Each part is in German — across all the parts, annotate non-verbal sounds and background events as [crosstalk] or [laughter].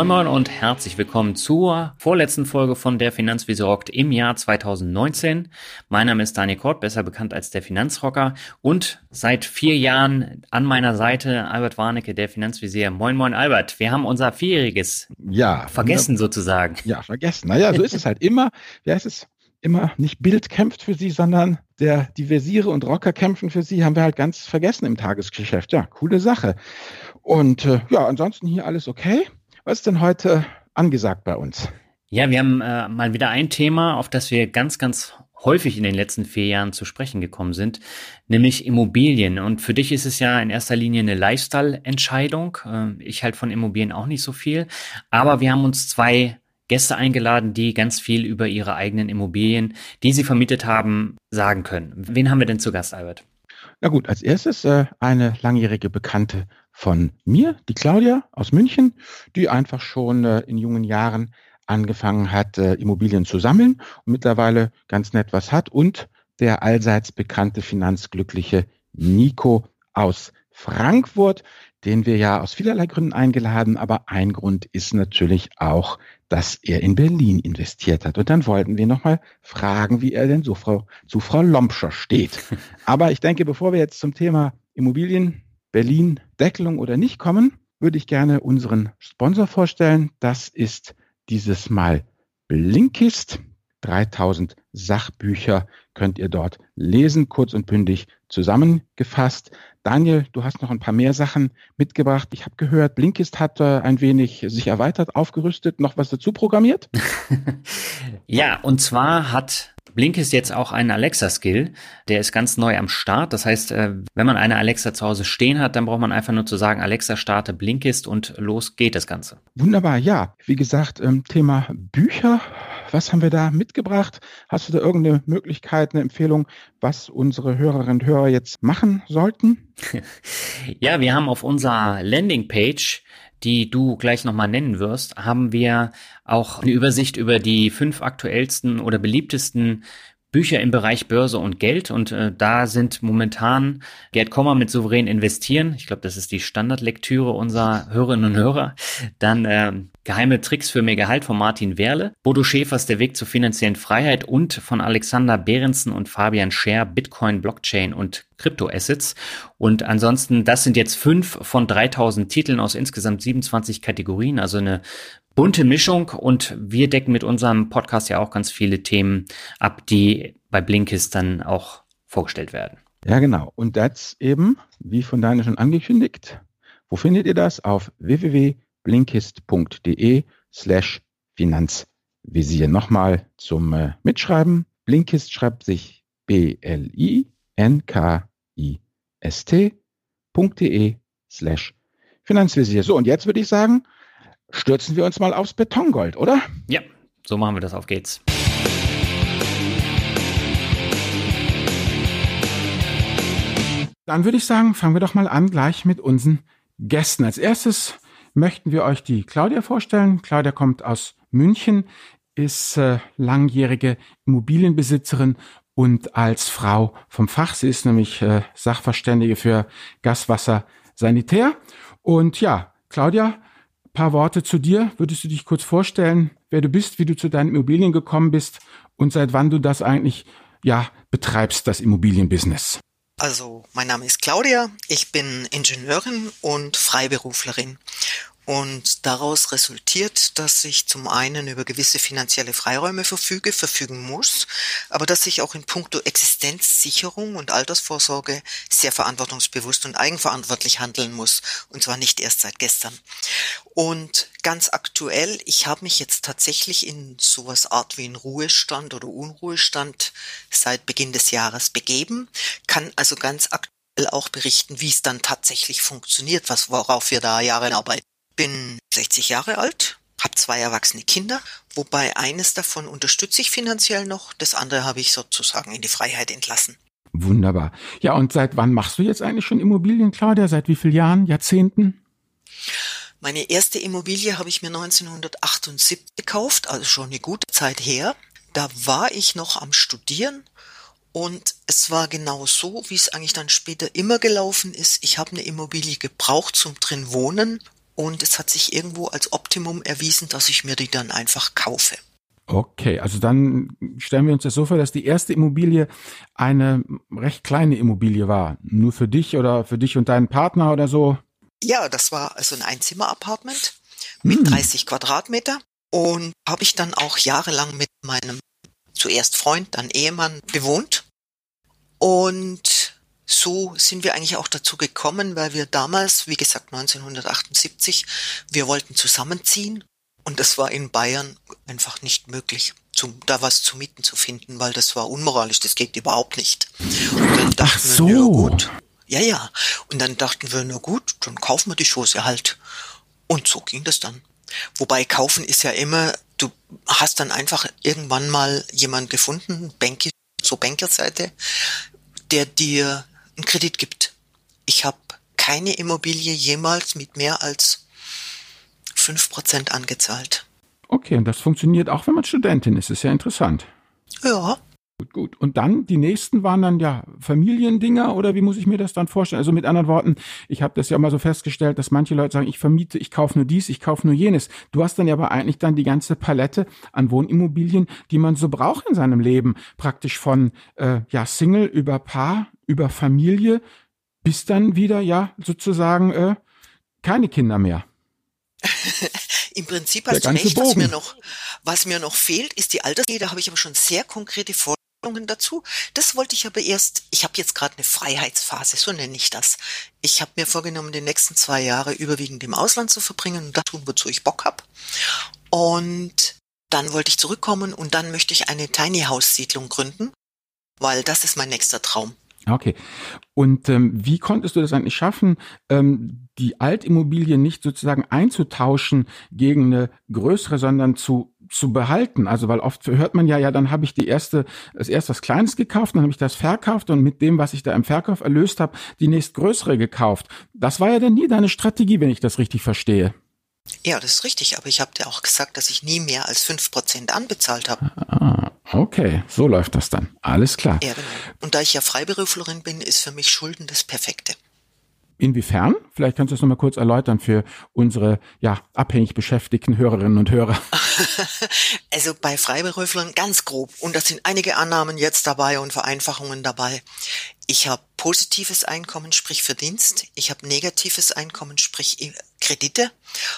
Moin Moin und herzlich willkommen zur vorletzten Folge von der Finanzvisier rockt im Jahr 2019. Mein Name ist Daniel Kort, besser bekannt als der Finanzrocker und seit vier Jahren an meiner Seite Albert Warnecke, der Finanzvisier. Moin Moin Albert, wir haben unser vierjähriges ja, vergessen sozusagen. Ja, vergessen. Naja, so ist es halt immer. Wie heißt es? Immer nicht Bild kämpft für sie, sondern der, die Versiere und Rocker kämpfen für sie, haben wir halt ganz vergessen im Tagesgeschäft. Ja, coole Sache. Und äh, ja, ansonsten hier alles okay. Was ist denn heute angesagt bei uns? Ja, wir haben äh, mal wieder ein Thema, auf das wir ganz, ganz häufig in den letzten vier Jahren zu sprechen gekommen sind, nämlich Immobilien. Und für dich ist es ja in erster Linie eine Lifestyle-Entscheidung. Äh, ich halt von Immobilien auch nicht so viel. Aber wir haben uns zwei Gäste eingeladen, die ganz viel über ihre eigenen Immobilien, die sie vermietet haben, sagen können. Wen haben wir denn zu Gast, Albert? Na gut, als erstes äh, eine langjährige Bekannte von mir, die Claudia aus München, die einfach schon äh, in jungen Jahren angefangen hat, äh, Immobilien zu sammeln und mittlerweile ganz nett was hat. Und der allseits bekannte finanzglückliche Nico aus Frankfurt, den wir ja aus vielerlei Gründen eingeladen, aber ein Grund ist natürlich auch, dass er in Berlin investiert hat. Und dann wollten wir nochmal fragen, wie er denn so Frau, zu Frau Lompscher steht. [laughs] Aber ich denke, bevor wir jetzt zum Thema Immobilien, Berlin, Deckelung oder nicht kommen, würde ich gerne unseren Sponsor vorstellen. Das ist dieses Mal Blinkist. 3000 Sachbücher könnt ihr dort lesen, kurz und bündig zusammengefasst. Daniel, du hast noch ein paar mehr Sachen mitgebracht. Ich habe gehört, Blinkist hat äh, ein wenig sich erweitert, aufgerüstet, noch was dazu programmiert. [laughs] ja, und zwar hat Blinkist jetzt auch einen Alexa-Skill. Der ist ganz neu am Start. Das heißt, äh, wenn man eine Alexa zu Hause stehen hat, dann braucht man einfach nur zu sagen, Alexa starte Blinkist und los geht das Ganze. Wunderbar, ja. Wie gesagt, ähm, Thema Bücher. Was haben wir da mitgebracht? Hast du da irgendeine Möglichkeit, eine Empfehlung, was unsere Hörerinnen und Hörer jetzt machen sollten? [laughs] ja, wir haben auf unserer Landingpage die du gleich nochmal nennen wirst, haben wir auch eine Übersicht über die fünf aktuellsten oder beliebtesten Bücher im Bereich Börse und Geld und äh, da sind momentan Gerd Kommer mit souverän investieren. Ich glaube, das ist die Standardlektüre unserer Hörerinnen und Hörer. Dann äh, Geheime Tricks für mehr Gehalt von Martin Werle, Bodo Schäfers Der Weg zur finanziellen Freiheit und von Alexander Behrensen und Fabian Scher Bitcoin, Blockchain und Kryptoassets. Und ansonsten, das sind jetzt fünf von 3000 Titeln aus insgesamt 27 Kategorien, also eine bunte Mischung und wir decken mit unserem Podcast ja auch ganz viele Themen ab, die bei Blinkist dann auch vorgestellt werden. Ja, genau. Und das eben, wie von Daniel schon angekündigt, wo findet ihr das? Auf www.blinkist.de slash Finanzvisier. Nochmal zum äh, Mitschreiben. Blinkist schreibt sich B-L-I-N-K-I-S-T.de slash Finanzvisier. So, und jetzt würde ich sagen, stürzen wir uns mal aufs Betongold, oder? Ja, so machen wir das. Auf geht's. Dann würde ich sagen, fangen wir doch mal an gleich mit unseren Gästen. Als erstes möchten wir euch die Claudia vorstellen. Claudia kommt aus München, ist äh, langjährige Immobilienbesitzerin und als Frau vom Fach. Sie ist nämlich äh, Sachverständige für Gaswasser Sanitär. Und ja, Claudia, paar Worte zu dir. Würdest du dich kurz vorstellen, wer du bist, wie du zu deinen Immobilien gekommen bist und seit wann du das eigentlich, ja, betreibst, das Immobilienbusiness? Also, mein Name ist Claudia. Ich bin Ingenieurin und Freiberuflerin. Und daraus resultiert, dass ich zum einen über gewisse finanzielle Freiräume verfüge, verfügen muss, aber dass ich auch in puncto Existenzsicherung und Altersvorsorge sehr verantwortungsbewusst und eigenverantwortlich handeln muss. Und zwar nicht erst seit gestern. Und ganz aktuell, ich habe mich jetzt tatsächlich in sowas Art wie in Ruhestand oder Unruhestand seit Beginn des Jahres begeben, kann also ganz aktuell auch berichten, wie es dann tatsächlich funktioniert, was worauf wir da Jahre arbeiten bin 60 Jahre alt, habe zwei erwachsene Kinder, wobei eines davon unterstütze ich finanziell noch, das andere habe ich sozusagen in die Freiheit entlassen. Wunderbar. Ja, und seit wann machst du jetzt eigentlich schon Immobilien, Claudia? Seit wie vielen Jahren, Jahrzehnten? Meine erste Immobilie habe ich mir 1978 gekauft, also schon eine gute Zeit her. Da war ich noch am Studieren und es war genau so, wie es eigentlich dann später immer gelaufen ist. Ich habe eine Immobilie gebraucht zum drin wohnen und es hat sich irgendwo als Optimum erwiesen, dass ich mir die dann einfach kaufe. Okay, also dann stellen wir uns das so vor, dass die erste Immobilie eine recht kleine Immobilie war. Nur für dich oder für dich und deinen Partner oder so? Ja, das war also ein Einzimmer-Apartment mit hm. 30 Quadratmeter und habe ich dann auch jahrelang mit meinem zuerst Freund, dann Ehemann bewohnt. Und so sind wir eigentlich auch dazu gekommen, weil wir damals, wie gesagt 1978, wir wollten zusammenziehen und das war in Bayern einfach nicht möglich, zum, da was zu mieten zu finden, weil das war unmoralisch, das geht überhaupt nicht. Und dann dachten Ach so. wir, ja gut, ja, ja. Und dann dachten wir, na gut, dann kaufen wir die Schoße halt. Und so ging das dann. Wobei kaufen ist ja immer, du hast dann einfach irgendwann mal jemand gefunden, Banki, so Bankerseite, der dir einen Kredit gibt. Ich habe keine Immobilie jemals mit mehr als 5% angezahlt. Okay, und das funktioniert auch, wenn man Studentin ist. Ist ja interessant. Ja. Gut, gut. Und dann, die nächsten waren dann ja Familiendinger oder wie muss ich mir das dann vorstellen? Also mit anderen Worten, ich habe das ja mal so festgestellt, dass manche Leute sagen, ich vermiete, ich kaufe nur dies, ich kaufe nur jenes. Du hast dann ja aber eigentlich dann die ganze Palette an Wohnimmobilien, die man so braucht in seinem Leben. Praktisch von äh, ja Single über Paar, über Familie, bis dann wieder ja sozusagen äh, keine Kinder mehr. [laughs] Im Prinzip hast du recht, was mir noch, was mir noch fehlt, ist die Altersgehe. Da habe ich aber schon sehr konkrete Vorstellungen dazu. Das wollte ich aber erst, ich habe jetzt gerade eine Freiheitsphase, so nenne ich das. Ich habe mir vorgenommen, die nächsten zwei Jahre überwiegend im Ausland zu verbringen und da tun, wozu ich Bock habe. Und dann wollte ich zurückkommen und dann möchte ich eine Tiny House Siedlung gründen, weil das ist mein nächster Traum. Okay. Und ähm, wie konntest du das eigentlich schaffen, ähm, die Altimmobilie nicht sozusagen einzutauschen gegen eine größere, sondern zu zu behalten. Also weil oft hört man ja, ja, dann habe ich die erste, das erst was Kleines gekauft, dann habe ich das verkauft und mit dem, was ich da im Verkauf erlöst habe, die nächstgrößere gekauft. Das war ja dann nie deine Strategie, wenn ich das richtig verstehe. Ja, das ist richtig, aber ich habe dir auch gesagt, dass ich nie mehr als fünf Prozent anbezahlt habe. Ah, okay, so läuft das dann. Alles klar. Ja, genau. Und da ich ja Freiberuflerin bin, ist für mich Schulden das Perfekte. Inwiefern? Vielleicht kannst du das nochmal kurz erläutern für unsere ja, abhängig beschäftigten Hörerinnen und Hörer. [laughs] [laughs] Also bei Freiberuflern ganz grob. Und da sind einige Annahmen jetzt dabei und Vereinfachungen dabei. Ich habe positives Einkommen, sprich Verdienst. Ich habe negatives Einkommen, sprich Kredite.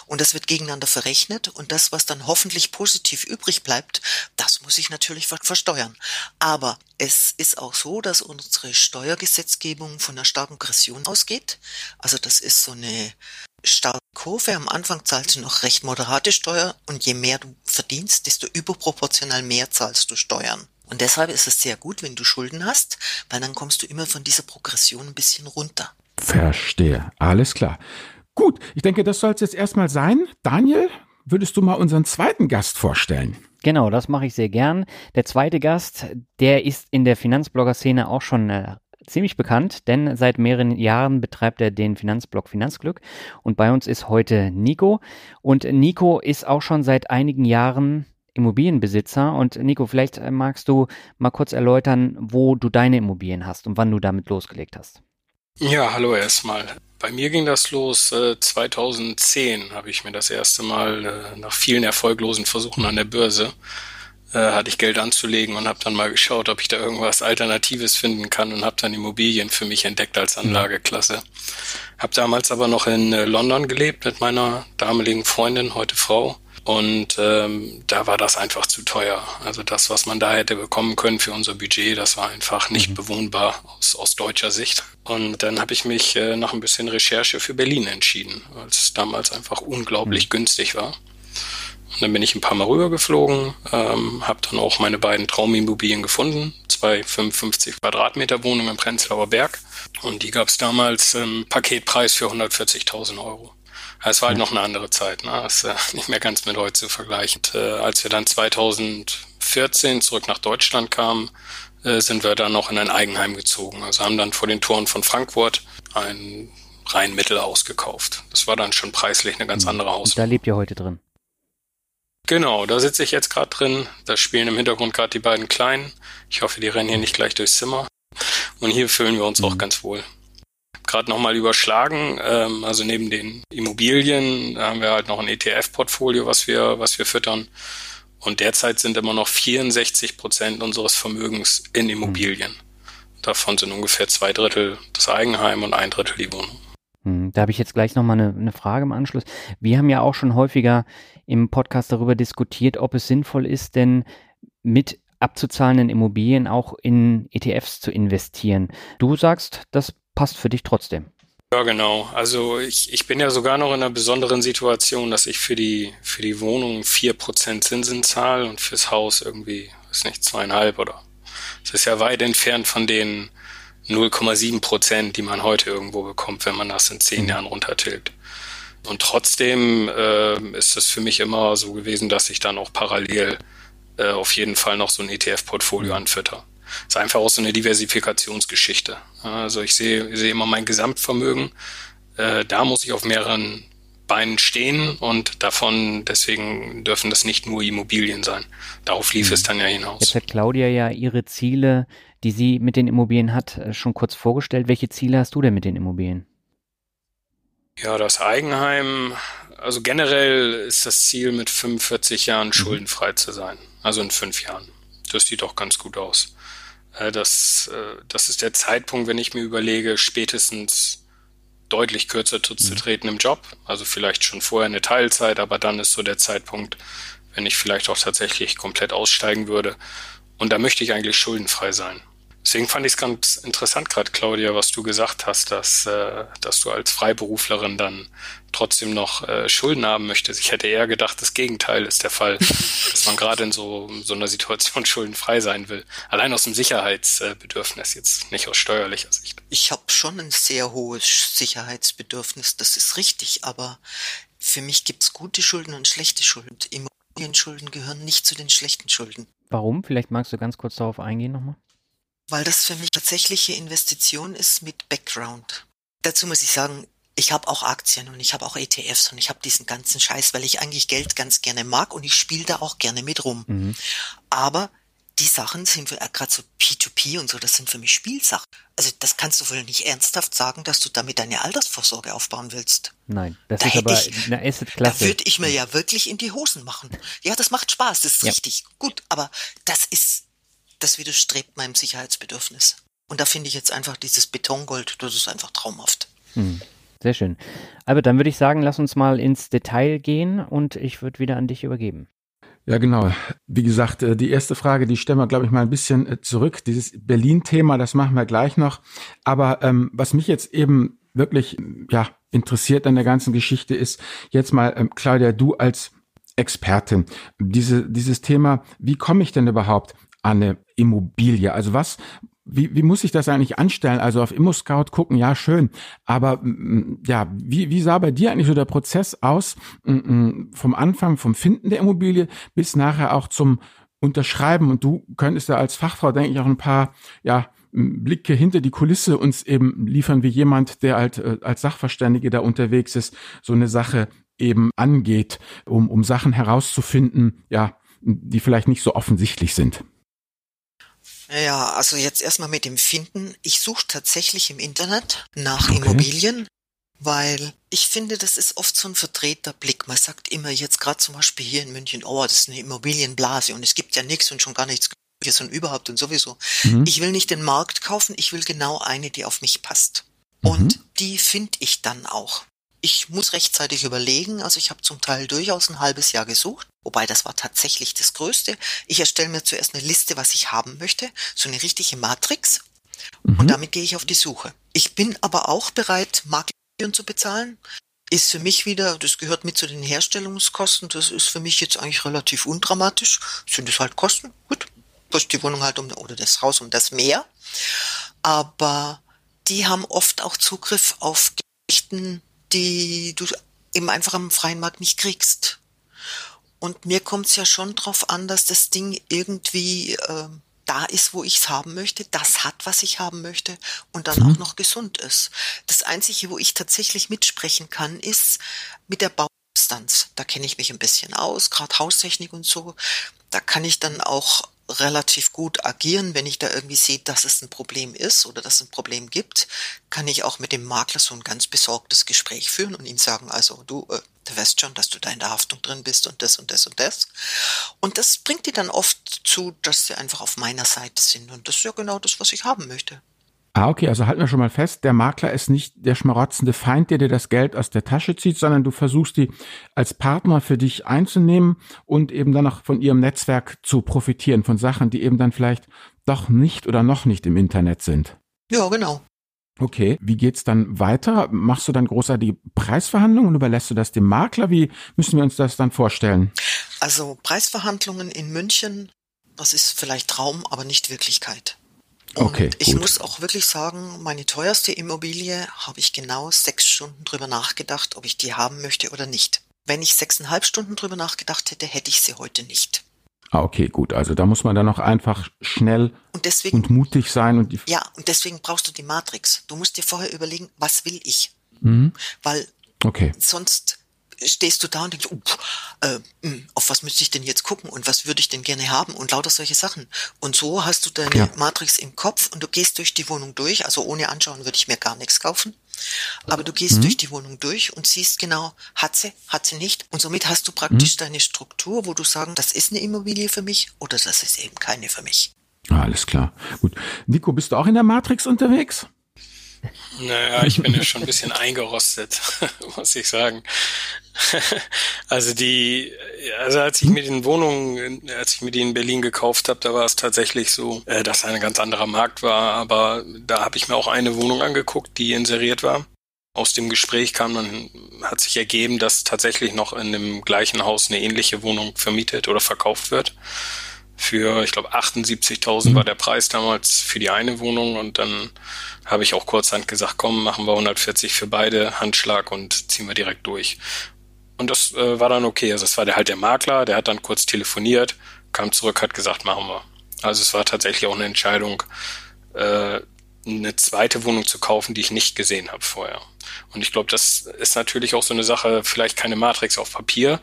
Und das wird gegeneinander verrechnet. Und das, was dann hoffentlich positiv übrig bleibt, das muss ich natürlich versteuern. Aber es ist auch so, dass unsere Steuergesetzgebung von einer starken Gression ausgeht. Also das ist so eine starke Kurve. Am Anfang zahlst du noch recht moderate Steuer und je mehr du verdienst, desto überproportional mehr zahlst du Steuern. Und deshalb ist es sehr gut, wenn du Schulden hast, weil dann kommst du immer von dieser Progression ein bisschen runter. Verstehe. Alles klar. Gut, ich denke, das soll es jetzt erstmal sein. Daniel, würdest du mal unseren zweiten Gast vorstellen? Genau, das mache ich sehr gern. Der zweite Gast, der ist in der Finanzblogger-Szene auch schon äh, ziemlich bekannt, denn seit mehreren Jahren betreibt er den Finanzblog Finanzglück und bei uns ist heute Nico und Nico ist auch schon seit einigen Jahren Immobilienbesitzer. Und Nico, vielleicht äh, magst du mal kurz erläutern, wo du deine Immobilien hast und wann du damit losgelegt hast. Ja, hallo erstmal. Bei mir ging das los äh, 2010, habe ich mir das erste Mal äh, nach vielen erfolglosen Versuchen an der Börse äh, hatte ich Geld anzulegen und habe dann mal geschaut, ob ich da irgendwas Alternatives finden kann und habe dann Immobilien für mich entdeckt als mhm. Anlageklasse. Habe damals aber noch in äh, London gelebt mit meiner damaligen Freundin, heute Frau. Und ähm, da war das einfach zu teuer. Also das, was man da hätte bekommen können für unser Budget, das war einfach nicht mhm. bewohnbar aus, aus deutscher Sicht. Und dann habe ich mich äh, nach ein bisschen Recherche für Berlin entschieden, weil es damals einfach unglaublich mhm. günstig war. Und dann bin ich ein paar Mal rübergeflogen, ähm, habe dann auch meine beiden Traumimmobilien gefunden, zwei 55 Quadratmeter Wohnungen im Prenzlauer Berg. Und die gab es damals im Paketpreis für 140.000 Euro. Es war halt noch eine andere Zeit, ne? Das ist äh, [laughs] nicht mehr ganz mit heute zu vergleichen. Und, äh, als wir dann 2014 zurück nach Deutschland kamen, äh, sind wir dann noch in ein Eigenheim gezogen. Also haben dann vor den Toren von Frankfurt ein rein Mittelhaus gekauft. Das war dann schon preislich eine ganz hm. andere Haus. Da lebt ihr heute drin. Genau, da sitze ich jetzt gerade drin. Da spielen im Hintergrund gerade die beiden Kleinen. Ich hoffe, die rennen hier nicht gleich durchs Zimmer. Und hier fühlen wir uns mhm. auch ganz wohl gerade nochmal überschlagen. Ähm, also neben den Immobilien haben wir halt noch ein ETF-Portfolio, was wir, was wir füttern. Und derzeit sind immer noch 64 Prozent unseres Vermögens in Immobilien. Davon sind ungefähr zwei Drittel das Eigenheim und ein Drittel die Wohnung. Hm, da habe ich jetzt gleich nochmal eine, eine Frage im Anschluss. Wir haben ja auch schon häufiger im Podcast darüber diskutiert, ob es sinnvoll ist, denn mit abzuzahlenden Immobilien auch in ETFs zu investieren. Du sagst, das passt für dich trotzdem. Ja, genau. Also ich, ich bin ja sogar noch in einer besonderen Situation, dass ich für die, für die Wohnung vier Prozent Zinsen zahle und fürs Haus irgendwie, weiß nicht, zweieinhalb oder. Es ist ja weit entfernt von den 0,7 Prozent, die man heute irgendwo bekommt, wenn man das in zehn mhm. Jahren runtertilgt. Und trotzdem äh, ist es für mich immer so gewesen, dass ich dann auch parallel äh, auf jeden Fall noch so ein ETF-Portfolio anfütter. Ist einfach auch so eine Diversifikationsgeschichte. Also ich sehe, ich sehe immer mein Gesamtvermögen. Äh, da muss ich auf mehreren Beinen stehen und davon, deswegen dürfen das nicht nur Immobilien sein. Darauf lief mhm. es dann ja hinaus. Jetzt hat Claudia ja ihre Ziele, die sie mit den Immobilien hat, äh, schon kurz vorgestellt. Welche Ziele hast du denn mit den Immobilien? Ja, das Eigenheim, also generell ist das Ziel, mit 45 Jahren mhm. schuldenfrei zu sein. Also in fünf Jahren. Das sieht doch ganz gut aus. Äh, das, äh, das ist der Zeitpunkt, wenn ich mir überlege, spätestens deutlich kürzer zu, zu mhm. treten im Job. Also vielleicht schon vorher eine Teilzeit, aber dann ist so der Zeitpunkt, wenn ich vielleicht auch tatsächlich komplett aussteigen würde. Und da möchte ich eigentlich schuldenfrei sein. Deswegen fand ich es ganz interessant gerade, Claudia, was du gesagt hast, dass, äh, dass du als Freiberuflerin dann trotzdem noch äh, Schulden haben möchtest. Ich hätte eher gedacht, das Gegenteil ist der Fall, [laughs] dass man gerade in so, so einer Situation [laughs] schuldenfrei sein will. Allein aus dem Sicherheitsbedürfnis, jetzt nicht aus steuerlicher Sicht. Ich habe schon ein sehr hohes Sicherheitsbedürfnis, das ist richtig, aber für mich gibt's gute Schulden und schlechte Schulden. Immobilienschulden gehören nicht zu den schlechten Schulden. Warum? Vielleicht magst du ganz kurz darauf eingehen nochmal weil das für mich tatsächliche Investition ist mit Background. Dazu muss ich sagen, ich habe auch Aktien und ich habe auch ETFs und ich habe diesen ganzen Scheiß, weil ich eigentlich Geld ganz gerne mag und ich spiele da auch gerne mit rum. Mhm. Aber die Sachen sind äh, gerade so P2P und so, das sind für mich Spielsachen. Also das kannst du wohl nicht ernsthaft sagen, dass du damit deine Altersvorsorge aufbauen willst. Nein, das da ist aber ich, eine Asset-Klasse. Da würde ich mir ja wirklich in die Hosen machen. Ja, das macht Spaß, das ist ja. richtig. Gut, aber das ist das widerstrebt meinem Sicherheitsbedürfnis. Und da finde ich jetzt einfach dieses Betongold, das ist einfach traumhaft. Hm, sehr schön. Aber dann würde ich sagen, lass uns mal ins Detail gehen und ich würde wieder an dich übergeben. Ja, genau. Wie gesagt, äh, die erste Frage, die stellen wir, glaube ich, mal ein bisschen äh, zurück. Dieses Berlin-Thema, das machen wir gleich noch. Aber ähm, was mich jetzt eben wirklich ja interessiert an der ganzen Geschichte ist, jetzt mal, ähm, Claudia, du als Expertin, diese, dieses Thema, wie komme ich denn überhaupt eine Immobilie? Also was, wie, wie muss ich das eigentlich anstellen? Also auf ImmoScout gucken, ja, schön. Aber ja, wie, wie sah bei dir eigentlich so der Prozess aus, vom Anfang, vom Finden der Immobilie bis nachher auch zum Unterschreiben? Und du könntest ja als Fachfrau, denke ich, auch ein paar, ja, Blicke hinter die Kulisse uns eben liefern, wie jemand, der halt äh, als Sachverständige da unterwegs ist, so eine Sache eben angeht, um, um Sachen herauszufinden, ja, die vielleicht nicht so offensichtlich sind. Ja, also jetzt erstmal mit dem Finden. Ich suche tatsächlich im Internet nach okay. Immobilien, weil ich finde, das ist oft so ein verdrehter Blick. Man sagt immer jetzt gerade zum Beispiel hier in München, oh, das ist eine Immobilienblase und es gibt ja nichts und schon gar nichts und überhaupt und sowieso. Mhm. Ich will nicht den Markt kaufen, ich will genau eine, die auf mich passt. Mhm. Und die finde ich dann auch. Ich muss rechtzeitig überlegen, also ich habe zum Teil durchaus ein halbes Jahr gesucht, wobei das war tatsächlich das Größte. Ich erstelle mir zuerst eine Liste, was ich haben möchte, so eine richtige Matrix mhm. und damit gehe ich auf die Suche. Ich bin aber auch bereit, Marketing zu bezahlen. Ist für mich wieder, das gehört mit zu den Herstellungskosten, das ist für mich jetzt eigentlich relativ undramatisch. Sind es halt Kosten? Gut, kostet die Wohnung halt um, oder das Haus um das mehr. Aber die haben oft auch Zugriff auf Geschichten, die du eben einfach am freien Markt nicht kriegst. Und mir kommt es ja schon drauf an, dass das Ding irgendwie äh, da ist, wo ich es haben möchte, das hat, was ich haben möchte und dann mhm. auch noch gesund ist. Das Einzige, wo ich tatsächlich mitsprechen kann, ist mit der Bausubstanz. Da kenne ich mich ein bisschen aus, gerade Haustechnik und so. Da kann ich dann auch relativ gut agieren, wenn ich da irgendwie sehe, dass es ein Problem ist oder dass es ein Problem gibt, kann ich auch mit dem Makler so ein ganz besorgtes Gespräch führen und ihm sagen, also du, äh, du weißt schon, dass du da in der Haftung drin bist und das und das und das. Und das bringt die dann oft zu, dass sie einfach auf meiner Seite sind. Und das ist ja genau das, was ich haben möchte. Ah, okay, also halten wir schon mal fest, der Makler ist nicht der schmarotzende Feind, der dir das Geld aus der Tasche zieht, sondern du versuchst die als Partner für dich einzunehmen und eben dann auch von ihrem Netzwerk zu profitieren, von Sachen, die eben dann vielleicht doch nicht oder noch nicht im Internet sind. Ja, genau. Okay, wie geht's dann weiter? Machst du dann großartige Preisverhandlungen und überlässt du das dem Makler? Wie müssen wir uns das dann vorstellen? Also Preisverhandlungen in München, das ist vielleicht Traum, aber nicht Wirklichkeit. Und Okay, ich gut. muss auch wirklich sagen, meine teuerste Immobilie habe ich genau sechs Stunden drüber nachgedacht, ob ich die haben möchte oder nicht. Wenn ich sechseinhalb Stunden drüber nachgedacht hätte, hätte ich sie heute nicht. Ah, okay, gut. Also da muss man dann auch einfach schnell Und deswegen, und mutig sein und ja, und deswegen brauchst du die Matrix. Du musst dir vorher überlegen, was will ich? Mhm. Weil Okay. sonst stehst du da und denkst, uh, äh, auf was müsste ich denn jetzt gucken und was würde ich denn gerne haben und lauter solche Sachen. Und so hast du deine Ja. Matrix im Kopf und du gehst durch die Wohnung durch. Also ohne anschauen würde ich mir gar nichts kaufen. Aber du gehst durch die Wohnung durch und siehst genau, hat sie, hat sie nicht. Und somit hast du praktisch deine Struktur, wo du sagen, das ist eine Immobilie für mich oder das ist eben keine für mich. Alles klar. Gut. Nico, bist du auch in der Matrix unterwegs? Naja, ich bin ja schon ein bisschen eingerostet, [laughs] muss ich sagen. [laughs] Also die, also als ich mir den Wohnungen, als ich mir die in Berlin gekauft habe, da war es tatsächlich so, äh, dass ein ganz anderer Markt war. Aber da habe ich mir auch eine Wohnung angeguckt, die inseriert war. Aus dem Gespräch kam dann, hat sich ergeben, dass tatsächlich noch in dem gleichen Haus eine ähnliche Wohnung vermietet oder verkauft wird. Für, ich glaube, 78.000 war der Preis damals für die eine Wohnung und dann habe ich auch kurzhand gesagt, komm, machen wir 140 für beide, Handschlag und ziehen wir direkt durch. Und das äh, war dann okay. Also es war der halt der Makler, der hat dann kurz telefoniert, kam zurück, hat gesagt, machen wir. Also es war tatsächlich auch eine Entscheidung, äh, eine zweite Wohnung zu kaufen, die ich nicht gesehen habe vorher. Und ich glaube, das ist natürlich auch so eine Sache, vielleicht keine Matrix auf Papier,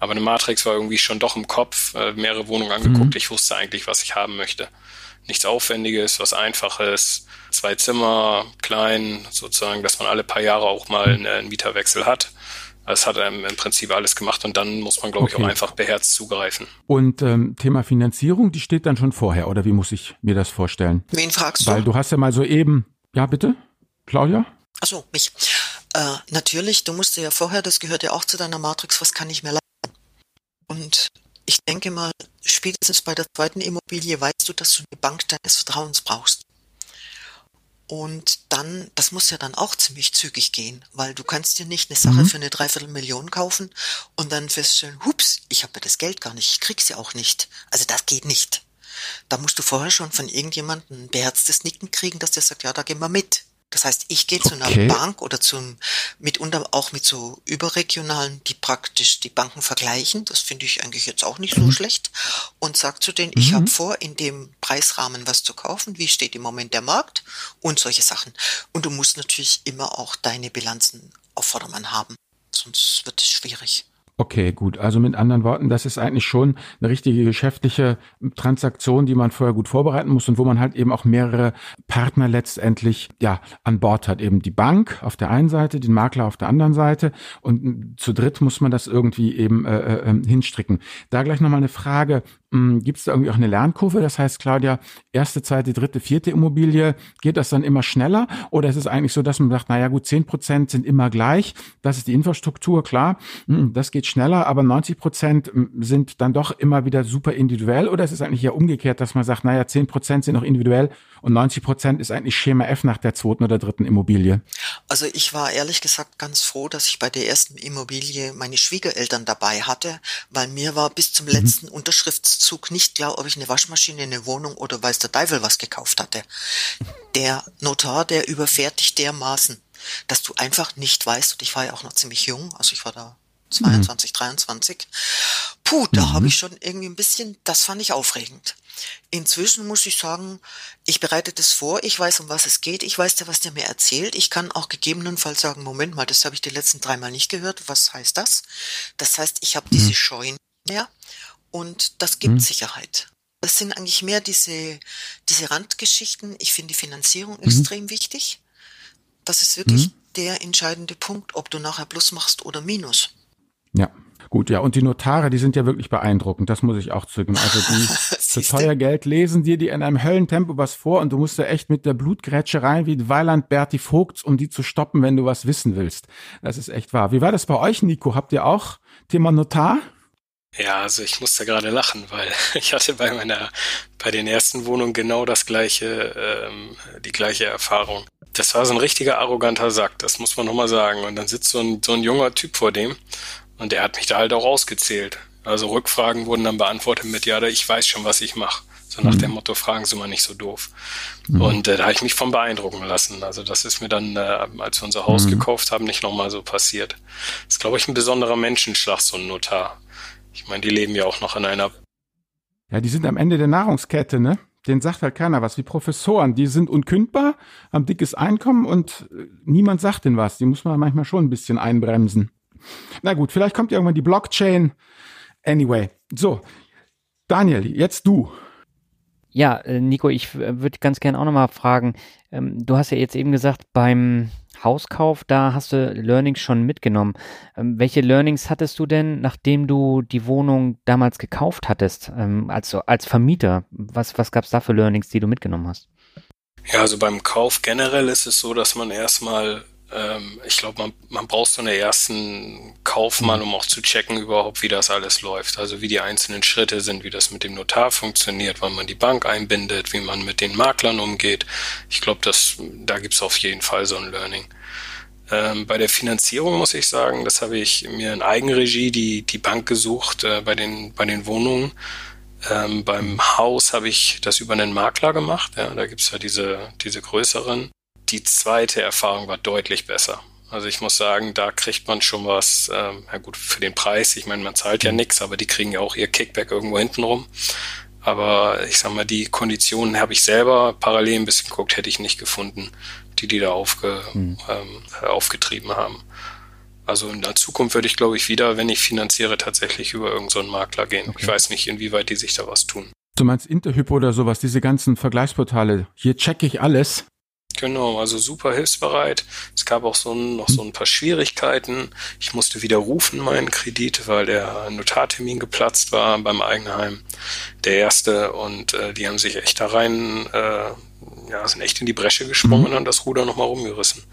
aber eine Matrix war irgendwie schon doch im Kopf, äh, mehrere Wohnungen angeguckt. Ich wusste eigentlich, was ich haben möchte. Nichts Aufwendiges, was Einfaches, zwei Zimmer, klein, sozusagen, dass man alle paar Jahre auch mal einen, einen Mieterwechsel hat. Das hat er im im Prinzip alles gemacht und dann muss man, glaube ich, Okay. auch einfach beherzt zugreifen. Und ähm, Thema Finanzierung, die steht dann schon vorher, oder wie muss ich mir das vorstellen? Wen fragst Weil du? du hast ja mal so eben. Ja, bitte? Claudia? Achso, mich. Äh, natürlich, du musst ja vorher, das gehört ja auch zu deiner Matrix, was kann ich mir leisten? Und ich denke mal, spätestens bei der zweiten Immobilie weißt du, dass du eine Bank deines Vertrauens brauchst. Und dann, das muss ja dann auch ziemlich zügig gehen, weil du kannst dir nicht eine Sache für eine Dreiviertelmillion kaufen und dann feststellen, hups, ich habe ja das Geld gar nicht, ich krieg's ja auch nicht. Also das geht nicht. Da musst du vorher schon von irgendjemandem ein beherztes Nicken kriegen, dass der sagt, ja, da gehen wir mit. Das heißt, ich gehe zu einer Okay. Bank oder zum, mitunter auch mit so überregionalen, die praktisch die Banken vergleichen. Das finde ich eigentlich jetzt auch nicht so schlecht. Und sag zu denen, ich habe vor, in dem Preisrahmen was zu kaufen. Wie steht im Moment der Markt? Und solche Sachen. Und du musst natürlich immer auch deine Bilanzen auf Vordermann haben. Sonst wird es schwierig. Okay, gut. Also mit anderen Worten, das ist eigentlich schon eine richtige geschäftliche Transaktion, die man vorher gut vorbereiten muss und wo man halt eben auch mehrere Partner letztendlich ja an Bord hat. Eben die Bank auf der einen Seite, den Makler auf der anderen Seite und zu dritt muss man das irgendwie eben äh, äh, ähm, hinstricken. Da gleich nochmal eine Frage. Gibt es da irgendwie auch eine Lernkurve? Das heißt, Claudia, erste, zweite, dritte, vierte Immobilie, geht das dann immer schneller? Oder ist es eigentlich so, dass man sagt, naja gut, 10 Prozent sind immer gleich, das ist die Infrastruktur, klar, hm, das geht schneller, aber 90 Prozent sind dann doch immer wieder super individuell? Oder ist es eigentlich ja umgekehrt, dass man sagt, naja, 10 Prozent sind noch individuell und 90 Prozent ist eigentlich Schema F nach der zweiten oder dritten Immobilie? Also ich war ehrlich gesagt ganz froh, dass ich bei der ersten Immobilie meine Schwiegereltern dabei hatte, weil mir war bis zum letzten Unterschriftszug nicht klar, ob ich eine Waschmaschine, eine Wohnung oder weiß der Teufel was gekauft hatte. Der Notar, der überfährt dich dermaßen, dass du einfach nicht weißt, und ich war ja auch noch ziemlich jung, also ich war da 22, 23. Puh, da habe ich schon irgendwie ein bisschen, das fand ich aufregend. Inzwischen muss ich sagen, ich bereite das vor, ich weiß, um was es geht, ich weiß ja, was der mir erzählt. Ich kann auch gegebenenfalls sagen, Moment mal, das habe ich die letzten dreimal nicht gehört. Was heißt das? Das heißt, ich habe diese Scheu nicht mehr und das gibt Sicherheit. Das sind eigentlich mehr diese, diese Randgeschichten. Ich finde die Finanzierung mhm. extrem wichtig. Das ist wirklich mhm. der entscheidende Punkt, ob du nachher Plus machst oder Minus. Ja, Gut, ja, und die Notare, die sind ja wirklich beeindruckend, das muss ich auch zücken. Also die [laughs] für teuer Geld lesen dir die in einem Höllentempo was vor und du musst da echt mit der Blutgrätsche rein wie Weiland Berti Vogts, um die zu stoppen, wenn du was wissen willst. Das ist echt wahr. Wie war das bei euch, Nico? Habt ihr auch Thema Notar? Ja, also ich musste gerade lachen, weil [laughs] ich hatte bei meiner, bei den ersten Wohnungen genau das gleiche, ähm, die gleiche Erfahrung. Das war so ein richtiger arroganter Sack, das muss man nochmal sagen. Und dann sitzt so ein, so ein junger Typ vor dem und der hat mich da halt auch ausgezählt. Also Rückfragen wurden dann beantwortet mit, ja, ich weiß schon, was ich mache. So nach mhm. dem Motto, fragen Sie mal nicht so doof. Mhm. Und äh, da habe ich mich von beeindrucken lassen. Also das ist mir dann, äh, als wir unser Haus mhm. gekauft haben, nicht nochmal so passiert. Das ist, glaube ich, ein besonderer Menschenschlag, so ein Notar. Ich meine, die leben ja auch noch in einer. Ja, die sind am Ende der Nahrungskette, ne? Den sagt halt keiner was. Die Professoren, die sind unkündbar, haben dickes Einkommen und äh, niemand sagt denen was. Die muss man manchmal schon ein bisschen einbremsen. Na gut, vielleicht kommt irgendwann die Blockchain. Anyway, so. Daniel, jetzt du. Ja, äh, Nico, ich würde ganz gerne auch nochmal fragen. Ähm, du hast ja jetzt eben gesagt, beim Hauskauf, da hast du Learnings schon mitgenommen. Ähm, welche Learnings hattest du denn, nachdem du die Wohnung damals gekauft hattest, ähm, als, als Vermieter? Was, was gab es da für Learnings, die du mitgenommen hast? Ja, also beim Kauf generell ist es so, dass man erstmal ähm, ich glaube, man, man braucht so einen ersten Kauf mal, um auch zu checken überhaupt, wie das alles läuft. Also wie die einzelnen Schritte sind, wie das mit dem Notar funktioniert, wann man die Bank einbindet, wie man mit den Maklern umgeht. Ich glaube, das, da gibt's auf jeden Fall so ein Learning. Ähm, bei der Finanzierung muss ich sagen, das habe ich mir in Eigenregie die, die Bank gesucht äh, bei, den, bei den Wohnungen. Ähm, beim Haus habe ich das über einen Makler gemacht. Ja, da gibt's ja diese, diese größeren die zweite Erfahrung war deutlich besser. Also ich muss sagen, da kriegt man schon was, ähm, ja gut, für den Preis. Ich meine, man zahlt ja nichts, aber die kriegen ja auch ihr Kickback irgendwo hinten rum. Aber ich sag mal, die Konditionen habe ich selber parallel ein bisschen geguckt, hätte ich nicht gefunden, die die da aufge, hm. ähm, aufgetrieben haben. Also in der Zukunft würde ich, glaube ich, wieder, wenn ich finanziere, tatsächlich über irgendeinen so Makler gehen. Okay. Ich weiß nicht, inwieweit die sich da was tun. Du meinst Interhypo oder sowas, diese ganzen Vergleichsportale. Hier checke ich alles. Genau, also super hilfsbereit. Es gab auch so ein, noch so ein paar Schwierigkeiten. Ich musste widerrufen meinen Kredit, weil der Notartermin geplatzt war beim Eigenheim. Der erste und äh, die haben sich echt da rein, äh, ja, sind echt in die Bresche gesprungen mhm. und das Ruder nochmal rumgerissen.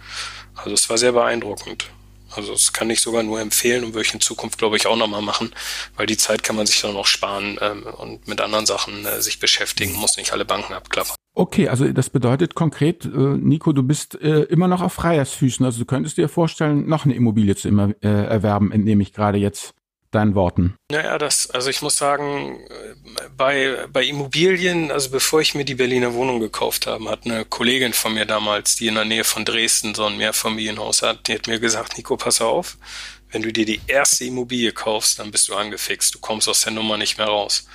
Also es war sehr beeindruckend. Also das kann ich sogar nur empfehlen und würde ich in Zukunft, glaube ich, auch nochmal machen, weil die Zeit kann man sich dann auch sparen ähm, und mit anderen Sachen äh, sich beschäftigen, muss nicht alle Banken abklappern. Okay, also das bedeutet konkret, äh, Nico, du bist äh, immer noch auf Freiersfüßen. Also du könntest dir vorstellen, noch eine Immobilie zu immer, äh, erwerben, entnehme ich gerade jetzt deinen Worten. Naja, das, also ich muss sagen, bei, bei Immobilien, also bevor ich mir die Berliner Wohnung gekauft habe, hat eine Kollegin von mir damals, die in der Nähe von Dresden so ein Mehrfamilienhaus hat, die hat mir gesagt, Nico, pass auf, wenn du dir die erste Immobilie kaufst, dann bist du angefixt, du kommst aus der Nummer nicht mehr raus.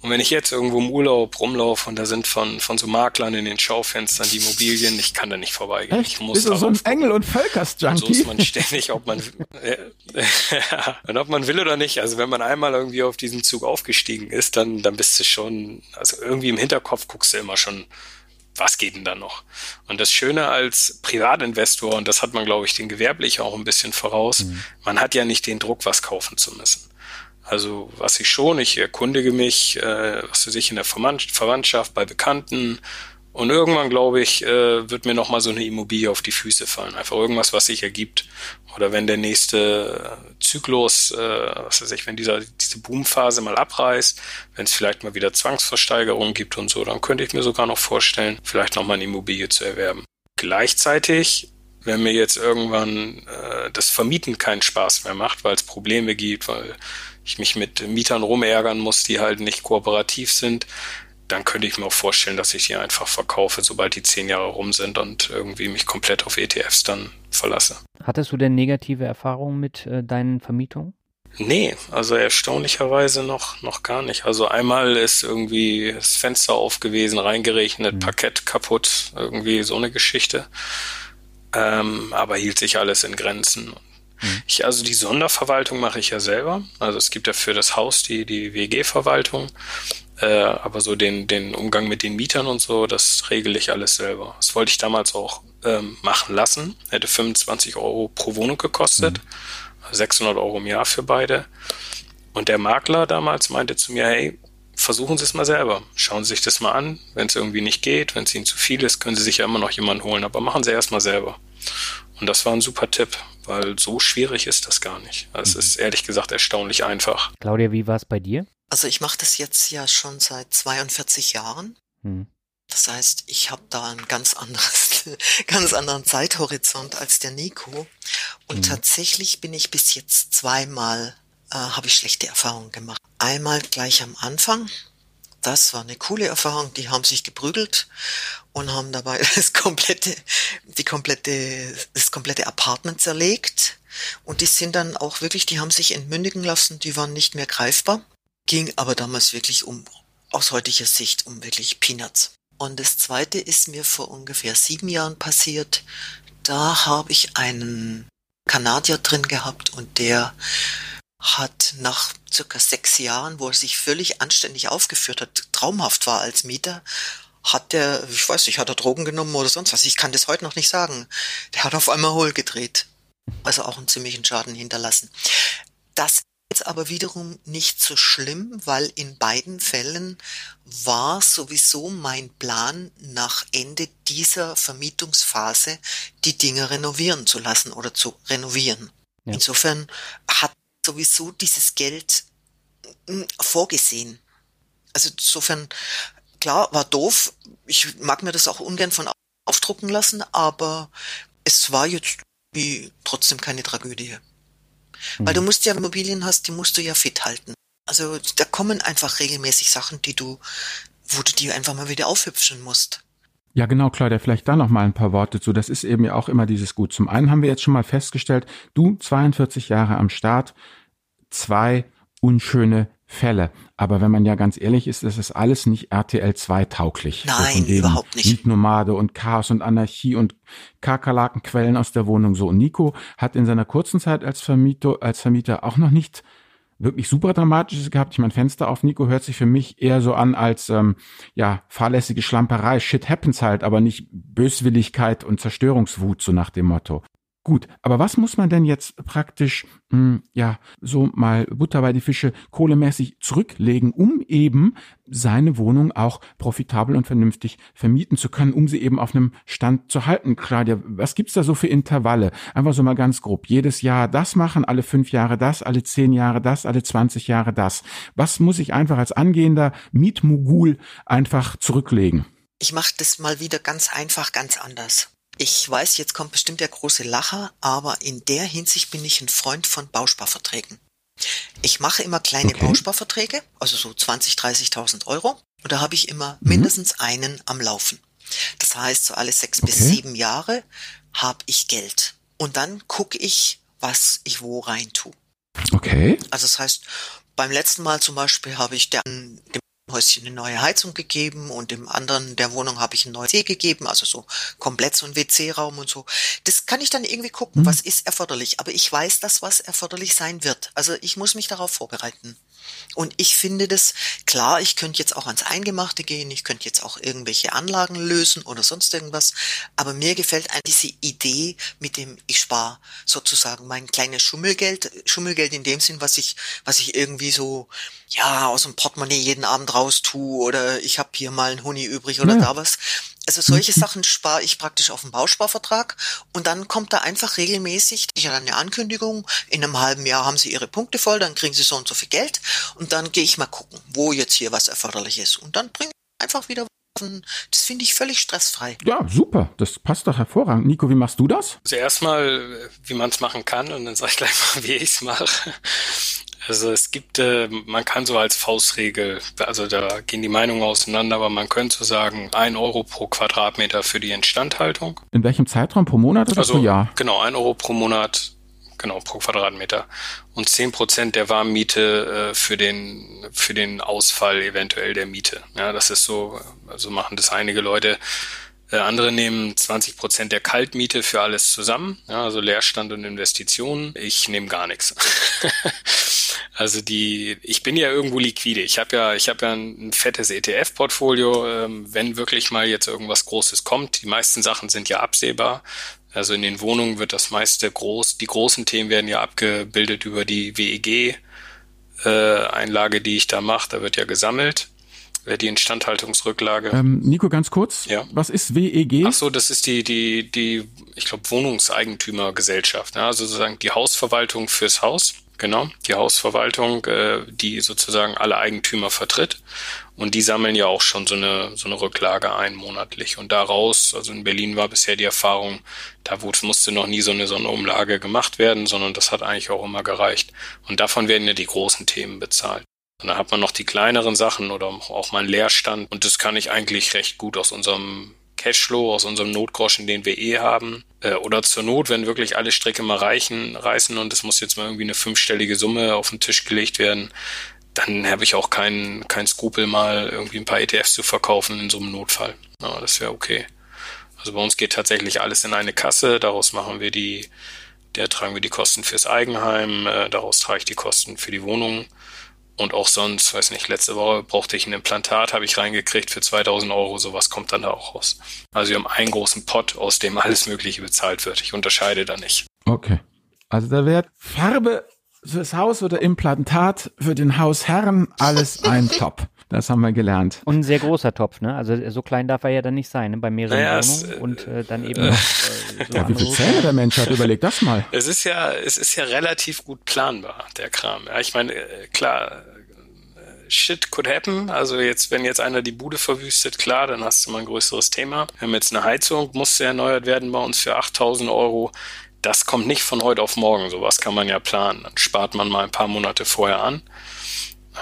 Und wenn ich jetzt irgendwo im Urlaub rumlaufe und da sind von, von so Maklern in den Schaufenstern die Immobilien, ich kann da nicht vorbeigehen. Echt? Ich muss Bist du so ein Engel- und Völkers-Junkie? So ist man ständig, ob man, äh, äh, [laughs] ob man will oder nicht. Also wenn man einmal irgendwie auf diesen Zug aufgestiegen ist, dann, dann bist du schon, also irgendwie im Hinterkopf guckst du immer schon, was geht denn da noch? Und das Schöne als Privatinvestor, und das hat man, glaube ich, den Gewerblichen auch ein bisschen voraus, mhm. man hat ja nicht den Druck, was kaufen zu müssen. Also was ich schon, ich erkundige mich, äh, was weiß ich, in der Verwandtschaft, bei Bekannten. Und irgendwann, glaube ich, äh, wird mir nochmal so eine Immobilie auf die Füße fallen. Einfach irgendwas, was sich ergibt. Oder wenn der nächste Zyklus, äh, was weiß ich, wenn dieser, diese Boomphase mal abreißt, wenn es vielleicht mal wieder Zwangsversteigerungen gibt und so, dann könnte ich mir sogar noch vorstellen, vielleicht nochmal eine Immobilie zu erwerben. Gleichzeitig wenn mir jetzt irgendwann äh, das Vermieten keinen Spaß mehr macht, weil es Probleme gibt, weil ich mich mit Mietern rumärgern muss, die halt nicht kooperativ sind, dann könnte ich mir auch vorstellen, dass ich die einfach verkaufe, sobald die zehn Jahre rum sind und irgendwie mich komplett auf ETFs dann verlasse. Hattest du denn negative Erfahrungen mit äh, deinen Vermietungen? Nee, also erstaunlicherweise noch, noch gar nicht. Also einmal ist irgendwie das Fenster aufgewesen, reingerechnet, mhm. Parkett kaputt, irgendwie so eine Geschichte. Ähm, aber hielt sich alles in Grenzen. Mhm. Ich, also die Sonderverwaltung mache ich ja selber. Also es gibt ja für das Haus die, die WG-Verwaltung. Äh, aber so den, den Umgang mit den Mietern und so, das regel ich alles selber. Das wollte ich damals auch ähm, machen lassen. Hätte 25 Euro pro Wohnung gekostet. Mhm. 600 Euro im Jahr für beide. Und der Makler damals meinte zu mir, hey, versuchen Sie es mal selber. Schauen Sie sich das mal an. Wenn es irgendwie nicht geht, wenn es Ihnen zu viel ist, können Sie sich ja immer noch jemanden holen. Aber machen Sie erst mal selber. Und das war ein super Tipp, weil so schwierig ist das gar nicht. Also mhm. es ist ehrlich gesagt erstaunlich einfach. Claudia, wie war es bei dir? Also ich mache das jetzt ja schon seit 42 Jahren. Mhm. Das heißt, ich habe da ein ganz anderes, [laughs] ganz anderen Zeithorizont als der Nico. Und mhm. tatsächlich bin ich bis jetzt zweimal äh, habe ich schlechte Erfahrungen gemacht. Einmal gleich am Anfang. Das war eine coole Erfahrung. Die haben sich geprügelt und haben dabei [laughs] das komplette, die komplette, das komplette Apartment zerlegt. Und die sind dann auch wirklich, die haben sich entmündigen lassen. Die waren nicht mehr greifbar. Ging aber damals wirklich um, aus heutiger Sicht, um wirklich Peanuts. Und das zweite ist mir vor ungefähr sieben Jahren passiert. Da habe ich einen Kanadier drin gehabt und der hat nach circa sechs Jahren, wo er sich völlig anständig aufgeführt hat, traumhaft war als Mieter, hat der, ich weiß nicht, hat er Drogen genommen oder sonst was, ich kann das heute noch nicht sagen. Der hat auf einmal hohl gedreht. Also auch einen ziemlichen Schaden hinterlassen. Das ist aber wiederum nicht so schlimm, weil in beiden Fällen war sowieso mein Plan, nach Ende dieser Vermietungsphase die Dinge renovieren zu lassen oder zu renovieren. Ja. Insofern hat sowieso dieses Geld hm, vorgesehen. Also insofern, klar, war doof. Ich mag mir das auch ungern von aufdrucken lassen, aber es war jetzt wie trotzdem keine Tragödie. Mhm. Weil du musst ja Immobilien hast, die musst du ja fit halten. Also da kommen einfach regelmäßig Sachen, die du, wo du die einfach mal wieder aufhübschen musst. Ja, genau, Claudia, vielleicht da noch mal ein paar Worte zu. Das ist eben ja auch immer dieses Gut. Zum einen haben wir jetzt schon mal festgestellt, du 42 Jahre am Start, zwei unschöne Fälle. Aber wenn man ja ganz ehrlich ist, das ist alles nicht RTL 2 tauglich. Nein, so überhaupt nicht. Mietnomade und Chaos und Anarchie und Kakerlakenquellen aus der Wohnung so. Und Nico hat in seiner kurzen Zeit als Vermieter, als Vermieter auch noch nicht wirklich super dramatisches gehabt. Ich mein Fenster auf Nico hört sich für mich eher so an als ähm, ja fahrlässige Schlamperei. Shit happens halt, aber nicht Böswilligkeit und Zerstörungswut so nach dem Motto. Gut, aber was muss man denn jetzt praktisch, mh, hm, ja, so mal Butter bei die Fische kohlemäßig zurücklegen, um eben seine Wohnung auch profitabel und vernünftig vermieten zu können, um sie eben auf einem Stand zu halten? Claudia, was gibt's da so für Intervalle? Einfach so mal ganz grob. Jedes Jahr das machen, alle fünf Jahre das, alle zehn Jahre das, alle zwanzig Jahre das. Was muss ich einfach als angehender Mietmogul einfach zurücklegen? Ich mache das mal wieder ganz einfach, ganz anders. Ich weiß, jetzt kommt bestimmt der große Lacher, aber in der Hinsicht bin ich ein Freund von Bausparverträgen. Ich mache immer kleine okay. Bausparverträge, also so 20, 30.000 Euro. Und da habe ich immer mhm. mindestens einen am Laufen. Das heißt, so alle sechs okay. bis sieben Jahre habe ich Geld. Und dann gucke ich, was ich wo rein tue. Okay. Also das heißt, beim letzten Mal zum Beispiel habe ich dem Häuschen eine neue Heizung gegeben und im anderen der Wohnung habe ich ein neues WC gegeben, also so komplett so ein WC-Raum und so. Das kann ich dann irgendwie gucken, mhm. was ist erforderlich. Aber ich weiß, dass was erforderlich sein wird. Also ich muss mich darauf vorbereiten. Und ich finde das klar, ich könnte jetzt auch ans Eingemachte gehen, ich könnte jetzt auch irgendwelche Anlagen lösen oder sonst irgendwas, aber mir gefällt eigentlich diese Idee mit dem, ich spare sozusagen mein kleines Schummelgeld, Schummelgeld in dem Sinn, was ich, was ich irgendwie so, ja, aus dem Portemonnaie jeden Abend raus tue oder ich habe hier mal ein Huni übrig oder ja. da was. Also solche. Sachen spare ich praktisch auf dem Bausparvertrag und dann kommt da einfach regelmäßig ich dann eine Ankündigung, in einem halben Jahr haben Sie Ihre Punkte voll, dann kriegen Sie so und so viel Geld und dann gehe ich mal gucken, wo jetzt hier was erforderlich ist und dann bringe ich einfach wieder das finde ich völlig stressfrei. Ja, super. Das passt doch hervorragend. Nico, wie machst du das? Also erstmal, wie man es machen kann und dann sage ich gleich mal, [laughs] wie ich es mache. Also es gibt, äh, man kann so als Faustregel, also da gehen die Meinungen auseinander, aber man könnte so sagen, ein Euro pro Quadratmeter für die Instandhaltung. In welchem Zeitraum? Pro Monat oder also, pro Jahr? Genau, ein Euro pro Monat, genau, pro Quadratmeter. Und zehn Prozent der Warmmiete äh, für den, für den Ausfall eventuell der Miete. Ja, das ist so, also machen das einige Leute. Äh, andere nehmen 20 Prozent der Kaltmiete für alles zusammen, ja, also Leerstand und Investitionen. Ich nehme gar nichts. [laughs] Also die, ich bin ja irgendwo liquide. Ich habe ja, ich habe ja ein, ein fettes ETF-Portfolio. Ähm, wenn wirklich mal jetzt irgendwas Großes kommt, die meisten Sachen sind ja absehbar. Also in den Wohnungen wird das meiste groß. Die großen Themen werden ja abgebildet über die WEG-Einlage, äh, die ich da mache. Da wird ja gesammelt die Instandhaltungsrücklage. Ähm, Nico, ganz kurz. Ja. Was ist WEG? Ach so, das ist die, die, die, ich glaube, Wohnungseigentümergesellschaft. Ne? Also sozusagen die Hausverwaltung fürs Haus. Genau, die Hausverwaltung, äh, die sozusagen alle Eigentümer vertritt. Und die sammeln ja auch schon so eine, so eine Rücklage ein monatlich. Und daraus, also in Berlin war bisher die Erfahrung, da musste noch nie so eine, so eine Umlage gemacht werden, sondern das hat eigentlich auch immer gereicht. Und davon werden ja die großen Themen bezahlt. Und dann hat man noch die kleineren Sachen oder auch mal einen Leerstand. Und das kann ich eigentlich recht gut aus unserem Cashflow, aus unserem Notgroschen, den wir eh haben. Äh, oder zur Not, wenn wirklich alle Strecke mal reichen, reißen und es muss jetzt mal irgendwie eine fünfstellige Summe auf den Tisch gelegt werden, dann habe ich auch keinen kein Skrupel mal irgendwie ein paar ETFs zu verkaufen in so einem Notfall. Ja, das wäre okay. Also bei uns geht tatsächlich alles in eine Kasse, daraus machen wir die, der tragen wir die Kosten fürs Eigenheim, äh, daraus trage ich die Kosten für die Wohnung und auch sonst, weiß nicht, letzte Woche brauchte ich ein Implantat, habe ich reingekriegt für 2000 Euro, sowas kommt dann da auch raus. Also wir haben einen großen Pot, aus dem alles Mögliche bezahlt wird. Ich unterscheide da nicht. Okay. Also da wird Farbe fürs Haus oder Implantat für den Hausherren alles ein Top. Das haben wir gelernt. Und ein sehr großer Topf, ne? Also so klein darf er ja dann nicht sein, ne? Bei mehreren naja, Wohnungen es, und äh, dann eben. Äh, noch, [laughs] äh, so ja, wie viele Zähne der Mensch hat, überleg das mal. [laughs] Es ist ja, es ist ja relativ gut planbar, der Kram. Ja, ich meine, äh, klar, äh, shit could happen. Also jetzt, wenn jetzt einer die Bude verwüstet, klar, dann hast du mal ein größeres Thema. Wir haben jetzt eine Heizung, musste erneuert werden bei uns für 8000 Euro. Das kommt nicht von heute auf morgen. Sowas kann man ja planen. Dann spart man mal ein paar Monate vorher an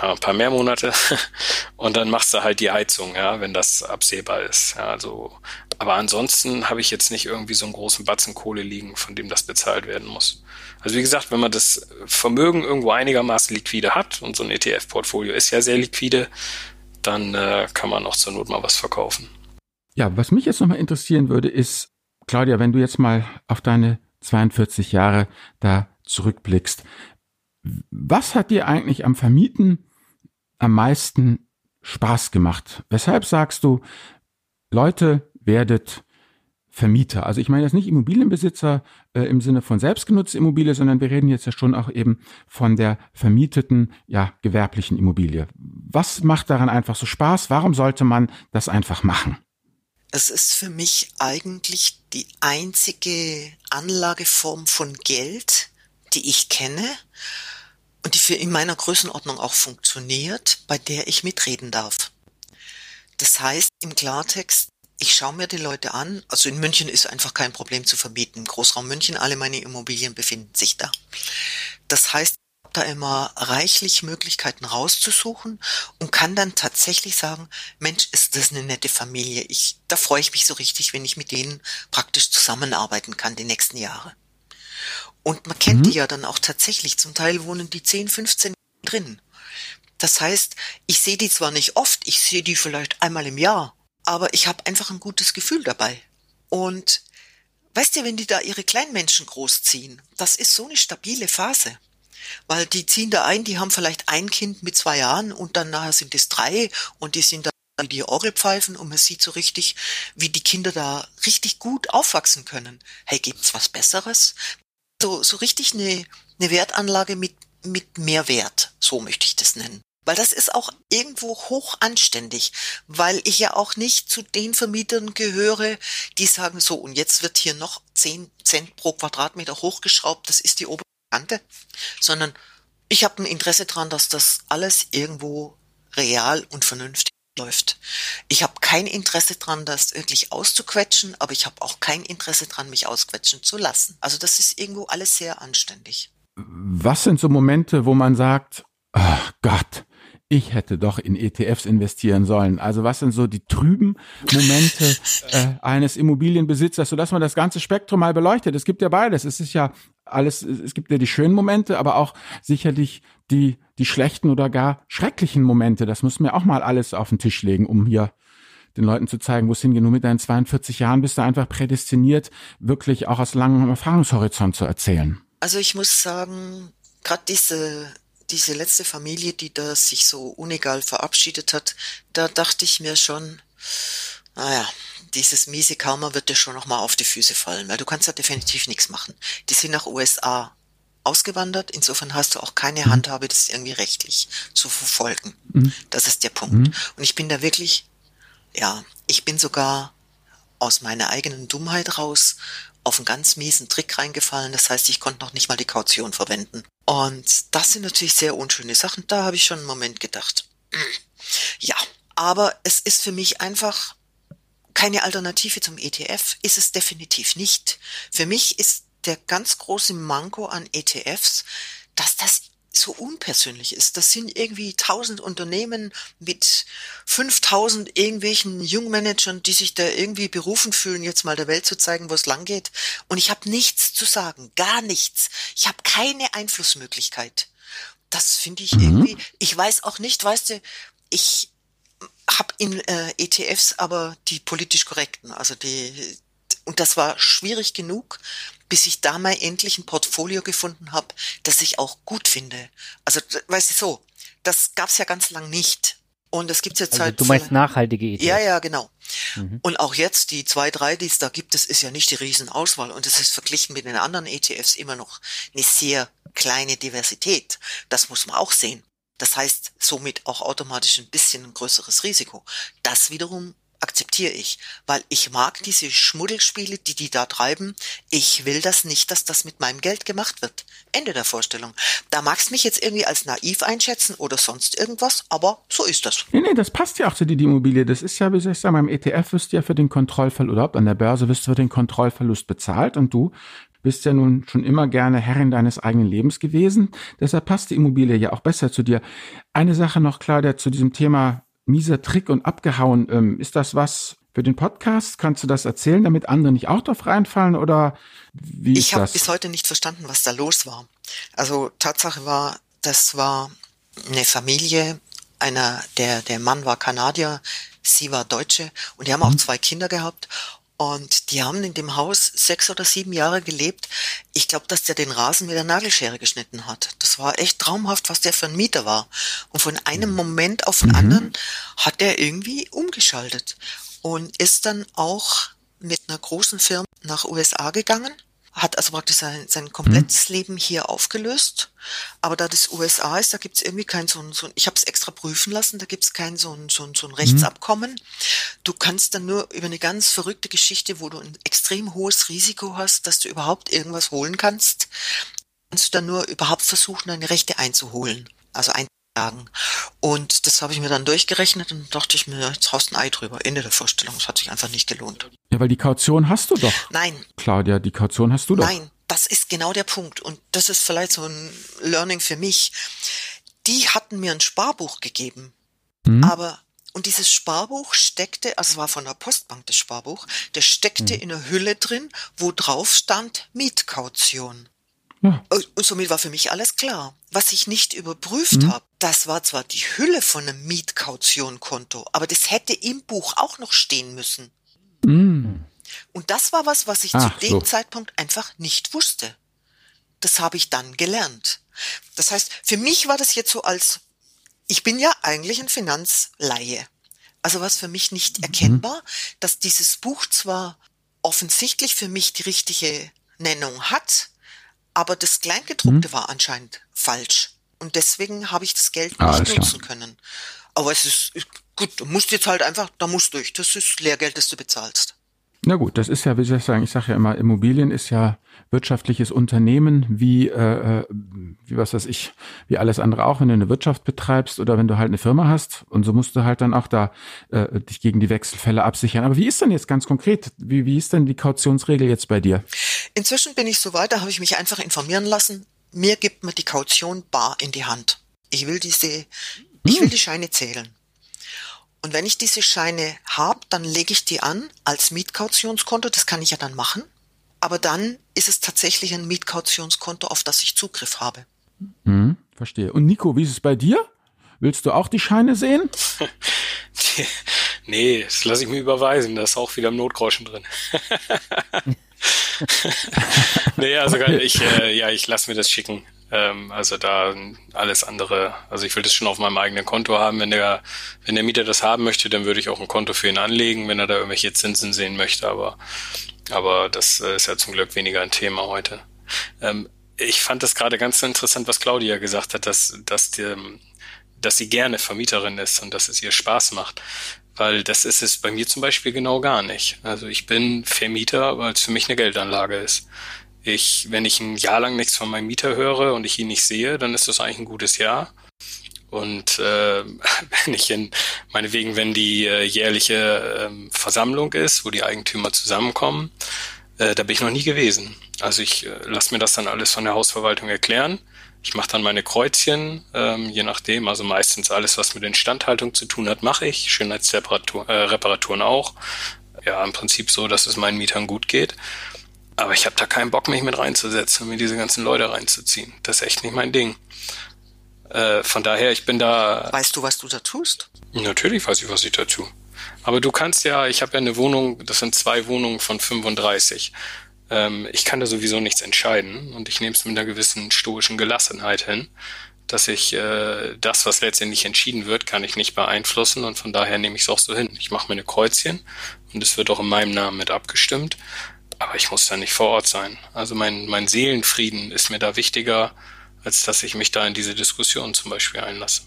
ein paar mehr Monate [laughs] und dann machst du halt die Heizung, ja, wenn das absehbar ist. Ja, also, aber ansonsten habe ich jetzt nicht irgendwie so einen großen Batzen Kohle liegen, von dem das bezahlt werden muss. Also wie gesagt, wenn man das Vermögen irgendwo einigermaßen liquide hat und so ein ETF-Portfolio ist ja sehr liquide, dann äh, kann man auch zur Not mal was verkaufen. Ja, was mich jetzt nochmal interessieren würde, ist, Claudia, wenn du jetzt mal auf deine 42 Jahre da zurückblickst, was hat dir eigentlich am Vermieten am meisten Spaß gemacht? Weshalb sagst du, Leute, werdet Vermieter. Also ich meine jetzt nicht Immobilienbesitzer äh, im Sinne von selbstgenutzter Immobilie, sondern wir reden jetzt ja schon auch eben von der vermieteten, ja, gewerblichen Immobilie. Was macht daran einfach so Spaß? Warum sollte man das einfach machen? Es ist für mich eigentlich die einzige Anlageform von Geld, die ich kenne und die für in meiner Größenordnung auch funktioniert, bei der ich mitreden darf. Das heißt im Klartext, ich schaue mir die Leute an. Also in München ist einfach kein Problem zu verbieten. Im Großraum München, alle meine Immobilien befinden sich da. Das heißt, ich habe da immer reichlich Möglichkeiten rauszusuchen und kann dann tatsächlich sagen, Mensch, ist das eine nette Familie. Ich, da freue ich mich so richtig, wenn ich mit denen praktisch zusammenarbeiten kann die nächsten Jahre. Und man kennt mhm. die ja dann auch tatsächlich. Zum Teil wohnen die 10, 15 drin. Das heißt, ich sehe die zwar nicht oft, ich sehe die vielleicht einmal im Jahr, aber ich habe einfach ein gutes Gefühl dabei. Und weißt du, wenn die da ihre Kleinmenschen großziehen, das ist so eine stabile Phase. Weil die ziehen da ein, die haben vielleicht ein Kind mit zwei Jahren und dann nachher sind es drei und die sind da die Orgelpfeifen und man sieht so richtig, wie die Kinder da richtig gut aufwachsen können. Hey, gibt's was Besseres? So, so richtig eine, eine Wertanlage mit, mit Mehrwert, so möchte ich das nennen. Weil das ist auch irgendwo hoch anständig, weil ich ja auch nicht zu den Vermietern gehöre, die sagen so, und jetzt wird hier noch 10 Cent pro Quadratmeter hochgeschraubt, das ist die obere Kante, sondern ich habe ein Interesse dran, dass das alles irgendwo real und vernünftig läuft. Ich habe kein Interesse dran, das wirklich auszuquetschen, aber ich habe auch kein Interesse dran, mich ausquetschen zu lassen. Also das ist irgendwo alles sehr anständig. Was sind so Momente, wo man sagt, oh Gott, ich hätte doch in ETFs investieren sollen. Also was sind so die trüben Momente [laughs] äh, eines Immobilienbesitzers, sodass man das ganze Spektrum mal beleuchtet. Es gibt ja beides. Es ist ja alles, es gibt ja die schönen Momente, aber auch sicherlich die, die schlechten oder gar schrecklichen Momente. Das müssen wir auch mal alles auf den Tisch legen, um hier den Leuten zu zeigen, wo es hingeht. Nur mit deinen 42 Jahren bist du einfach prädestiniert, wirklich auch aus langem Erfahrungshorizont zu erzählen. Also ich muss sagen, gerade diese diese letzte Familie, die da sich so unegal verabschiedet hat, da dachte ich mir schon, naja, dieses miese Karma wird dir schon nochmal auf die Füße fallen, weil du kannst ja definitiv nichts machen. Die sind nach USA ausgewandert, insofern hast du auch keine mhm. Handhabe, das irgendwie rechtlich zu verfolgen. Mhm. Das ist der Punkt. Mhm. Und ich bin da wirklich, ja, ich bin sogar aus meiner eigenen Dummheit raus auf einen ganz miesen Trick reingefallen. Das heißt, ich konnte noch nicht mal die Kaution verwenden. Und das sind natürlich sehr unschöne Sachen. Da habe ich schon einen Moment gedacht. Ja, aber es ist für mich einfach keine Alternative zum ETF. Ist es definitiv nicht. Für mich ist der ganz große Manko an ETFs, dass das so unpersönlich ist. Das sind irgendwie tausend Unternehmen mit 5000 irgendwelchen Jungmanagern, die sich da irgendwie berufen fühlen, jetzt mal der Welt zu zeigen, wo es lang geht. Und ich habe nichts zu sagen, gar nichts. Ich habe keine Einflussmöglichkeit. Das finde ich mhm. irgendwie. Ich weiß auch nicht, weißt du, ich habe in äh, ETFs aber die politisch korrekten, also die und das war schwierig genug, bis ich da mal endlich ein Portfolio gefunden habe, das ich auch gut finde. Also, weißt du so, das gab's ja ganz lang nicht. Und es gibt jetzt also halt. Du meinst nachhaltige ETFs? Ja, ja, genau. Mhm. Und auch jetzt die zwei, drei, die es da gibt, das ist ja nicht die Riesenauswahl. Und es ist verglichen mit den anderen ETFs immer noch eine sehr kleine Diversität. Das muss man auch sehen. Das heißt somit auch automatisch ein bisschen ein größeres Risiko. Das wiederum akzeptiere ich, weil ich mag diese Schmuddelspiele, die die da treiben. Ich will das nicht, dass das mit meinem Geld gemacht wird. Ende der Vorstellung. Da magst mich jetzt irgendwie als naiv einschätzen oder sonst irgendwas, aber so ist das. Nee, nee, das passt ja auch zu dir, die Immobilie. Das ist ja, wie soll ich sagen, beim ETF wirst du ja für den Kontrollverlust, oder an der Börse wirst du für den Kontrollverlust bezahlt und du bist ja nun schon immer gerne Herrin deines eigenen Lebens gewesen. Deshalb passt die Immobilie ja auch besser zu dir. Eine Sache noch, Claudia, zu diesem Thema mieser Trick und abgehauen. Ähm, ist das was für den Podcast? Kannst du das erzählen, damit andere nicht auch drauf reinfallen oder wie ist Ich habe bis heute nicht verstanden, was da los war. Also Tatsache war, das war eine Familie, einer, der, der Mann war Kanadier, sie war Deutsche und die haben auch mhm. zwei Kinder gehabt und die haben in dem Haus sechs oder sieben Jahre gelebt. Ich glaube, dass der den Rasen mit der Nagelschere geschnitten hat. Das war echt traumhaft, was der für ein Mieter war. Und von einem mhm. Moment auf den mhm. anderen hat er irgendwie umgeschaltet und ist dann auch mit einer großen Firma nach USA gegangen hat also praktisch sein, sein komplettes mhm. Leben hier aufgelöst. Aber da das USA ist, da gibt's irgendwie kein so ein, so ein ich habe es extra prüfen lassen, da gibt's kein so ein, so ein, so ein Rechtsabkommen. Mhm. Du kannst dann nur über eine ganz verrückte Geschichte, wo du ein extrem hohes Risiko hast, dass du überhaupt irgendwas holen kannst, kannst du dann nur überhaupt versuchen, deine Rechte einzuholen. Also ein Tagen. Und das habe ich mir dann durchgerechnet und dachte ich mir, jetzt haust ein Ei drüber. Ende der Vorstellung. Es hat sich einfach nicht gelohnt. Ja, weil die Kaution hast du doch. Nein. Claudia, die Kaution hast du doch. Nein, das ist genau der Punkt. Und das ist vielleicht so ein Learning für mich. Die hatten mir ein Sparbuch gegeben. Mhm. Aber und dieses Sparbuch steckte, also es war von der Postbank das Sparbuch, das steckte mhm. in einer Hülle drin, wo drauf stand Mietkaution. Ja. Und somit war für mich alles klar. Was ich nicht überprüft mhm. habe, das war zwar die Hülle von einem Mietkautionkonto, aber das hätte im Buch auch noch stehen müssen. Mhm. Und das war was, was ich Ach, zu dem so. Zeitpunkt einfach nicht wusste. Das habe ich dann gelernt. Das heißt, für mich war das jetzt so als, ich bin ja eigentlich ein Finanzlaie. Also was für mich nicht mhm. erkennbar, dass dieses Buch zwar offensichtlich für mich die richtige Nennung hat, aber das Kleingedruckte mhm. war anscheinend falsch. Und deswegen habe ich das Geld ah, nicht nutzen klar. können. Aber es ist gut, du musst jetzt halt einfach, da musst du durch. Das ist Lehrgeld, das du bezahlst. Na gut, das ist ja, wie soll ich sagen, ich sage ja immer, Immobilien ist ja wirtschaftliches Unternehmen, wie, äh, äh, wie was weiß ich, wie alles andere auch, wenn du eine Wirtschaft betreibst oder wenn du halt eine Firma hast und so musst du halt dann auch da äh, dich gegen die Wechselfälle absichern. Aber wie ist denn jetzt ganz konkret, wie, wie ist denn die Kautionsregel jetzt bei dir? Inzwischen bin ich so weit, da habe ich mich einfach informieren lassen. Mir gibt man die Kaution bar in die Hand. Ich will diese, ich will hm. die Scheine zählen. Und wenn ich diese Scheine habe, dann lege ich die an als Mietkautionskonto. Das kann ich ja dann machen. Aber dann ist es tatsächlich ein Mietkautionskonto, auf das ich Zugriff habe. Hm, verstehe. Und Nico, wie ist es bei dir? Willst du auch die Scheine sehen? [laughs] nee, das lasse ich mir überweisen. Da ist auch wieder im Notgroschen drin. [laughs] nee, also [laughs] okay. ich, äh, ja, ich lasse mir das schicken. Ähm, also da alles andere, also ich will das schon auf meinem eigenen Konto haben. Wenn der, wenn der Mieter das haben möchte, dann würde ich auch ein Konto für ihn anlegen, wenn er da irgendwelche Zinsen sehen möchte. Aber, aber das äh, ist ja zum Glück weniger ein Thema heute. Ähm, ich fand das gerade ganz interessant, was Claudia gesagt hat, dass, dass, die, dass sie gerne Vermieterin ist und dass es ihr Spaß macht. Weil das ist es bei mir zum Beispiel genau gar nicht. Also ich bin Vermieter, weil es für mich eine Geldanlage ist. Ich, wenn ich ein Jahr lang nichts von meinem Mieter höre und ich ihn nicht sehe, dann ist das eigentlich ein gutes Jahr. Und äh, [laughs] wenn ich in, meinetwegen, wenn die äh, jährliche äh, Versammlung ist, wo die Eigentümer zusammenkommen, äh, da bin ich noch nie gewesen. Also ich äh, lasse mir das dann alles von der Hausverwaltung erklären. Ich mache dann meine Kreuzchen, ähm, je nachdem. Also meistens alles, was mit Instandhaltung zu tun hat, mache ich. Schönheitsreparaturen äh, Reparaturen auch. Ja, im Prinzip so, dass es meinen Mietern gut geht. Aber ich habe da keinen Bock, mich mit reinzusetzen und mir diese ganzen Leute reinzuziehen. Das ist echt nicht mein Ding. Äh, von daher, ich bin da. Weißt du, was du da tust? Natürlich weiß ich, was ich da tue. Aber du kannst ja, ich habe ja eine Wohnung, das sind zwei Wohnungen von 35. Ähm, ich kann da sowieso nichts entscheiden und ich nehme es mit einer gewissen stoischen Gelassenheit hin, dass ich äh, das, was letztendlich entschieden wird, kann ich nicht beeinflussen und von daher nehme ich es auch so hin. Ich mache mir eine Kreuzchen und es wird auch in meinem Namen mit abgestimmt aber ich muss da nicht vor Ort sein. Also mein, mein Seelenfrieden ist mir da wichtiger, als dass ich mich da in diese Diskussion zum Beispiel einlasse.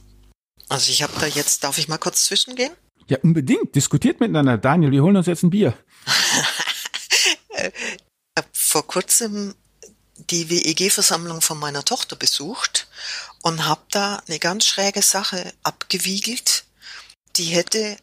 Also ich habe da jetzt, darf ich mal kurz zwischengehen? Ja, unbedingt. Diskutiert miteinander. Daniel, wir holen uns jetzt ein Bier. [laughs] ich habe vor kurzem die WEG-Versammlung von meiner Tochter besucht und habe da eine ganz schräge Sache abgewiegelt. Die hätte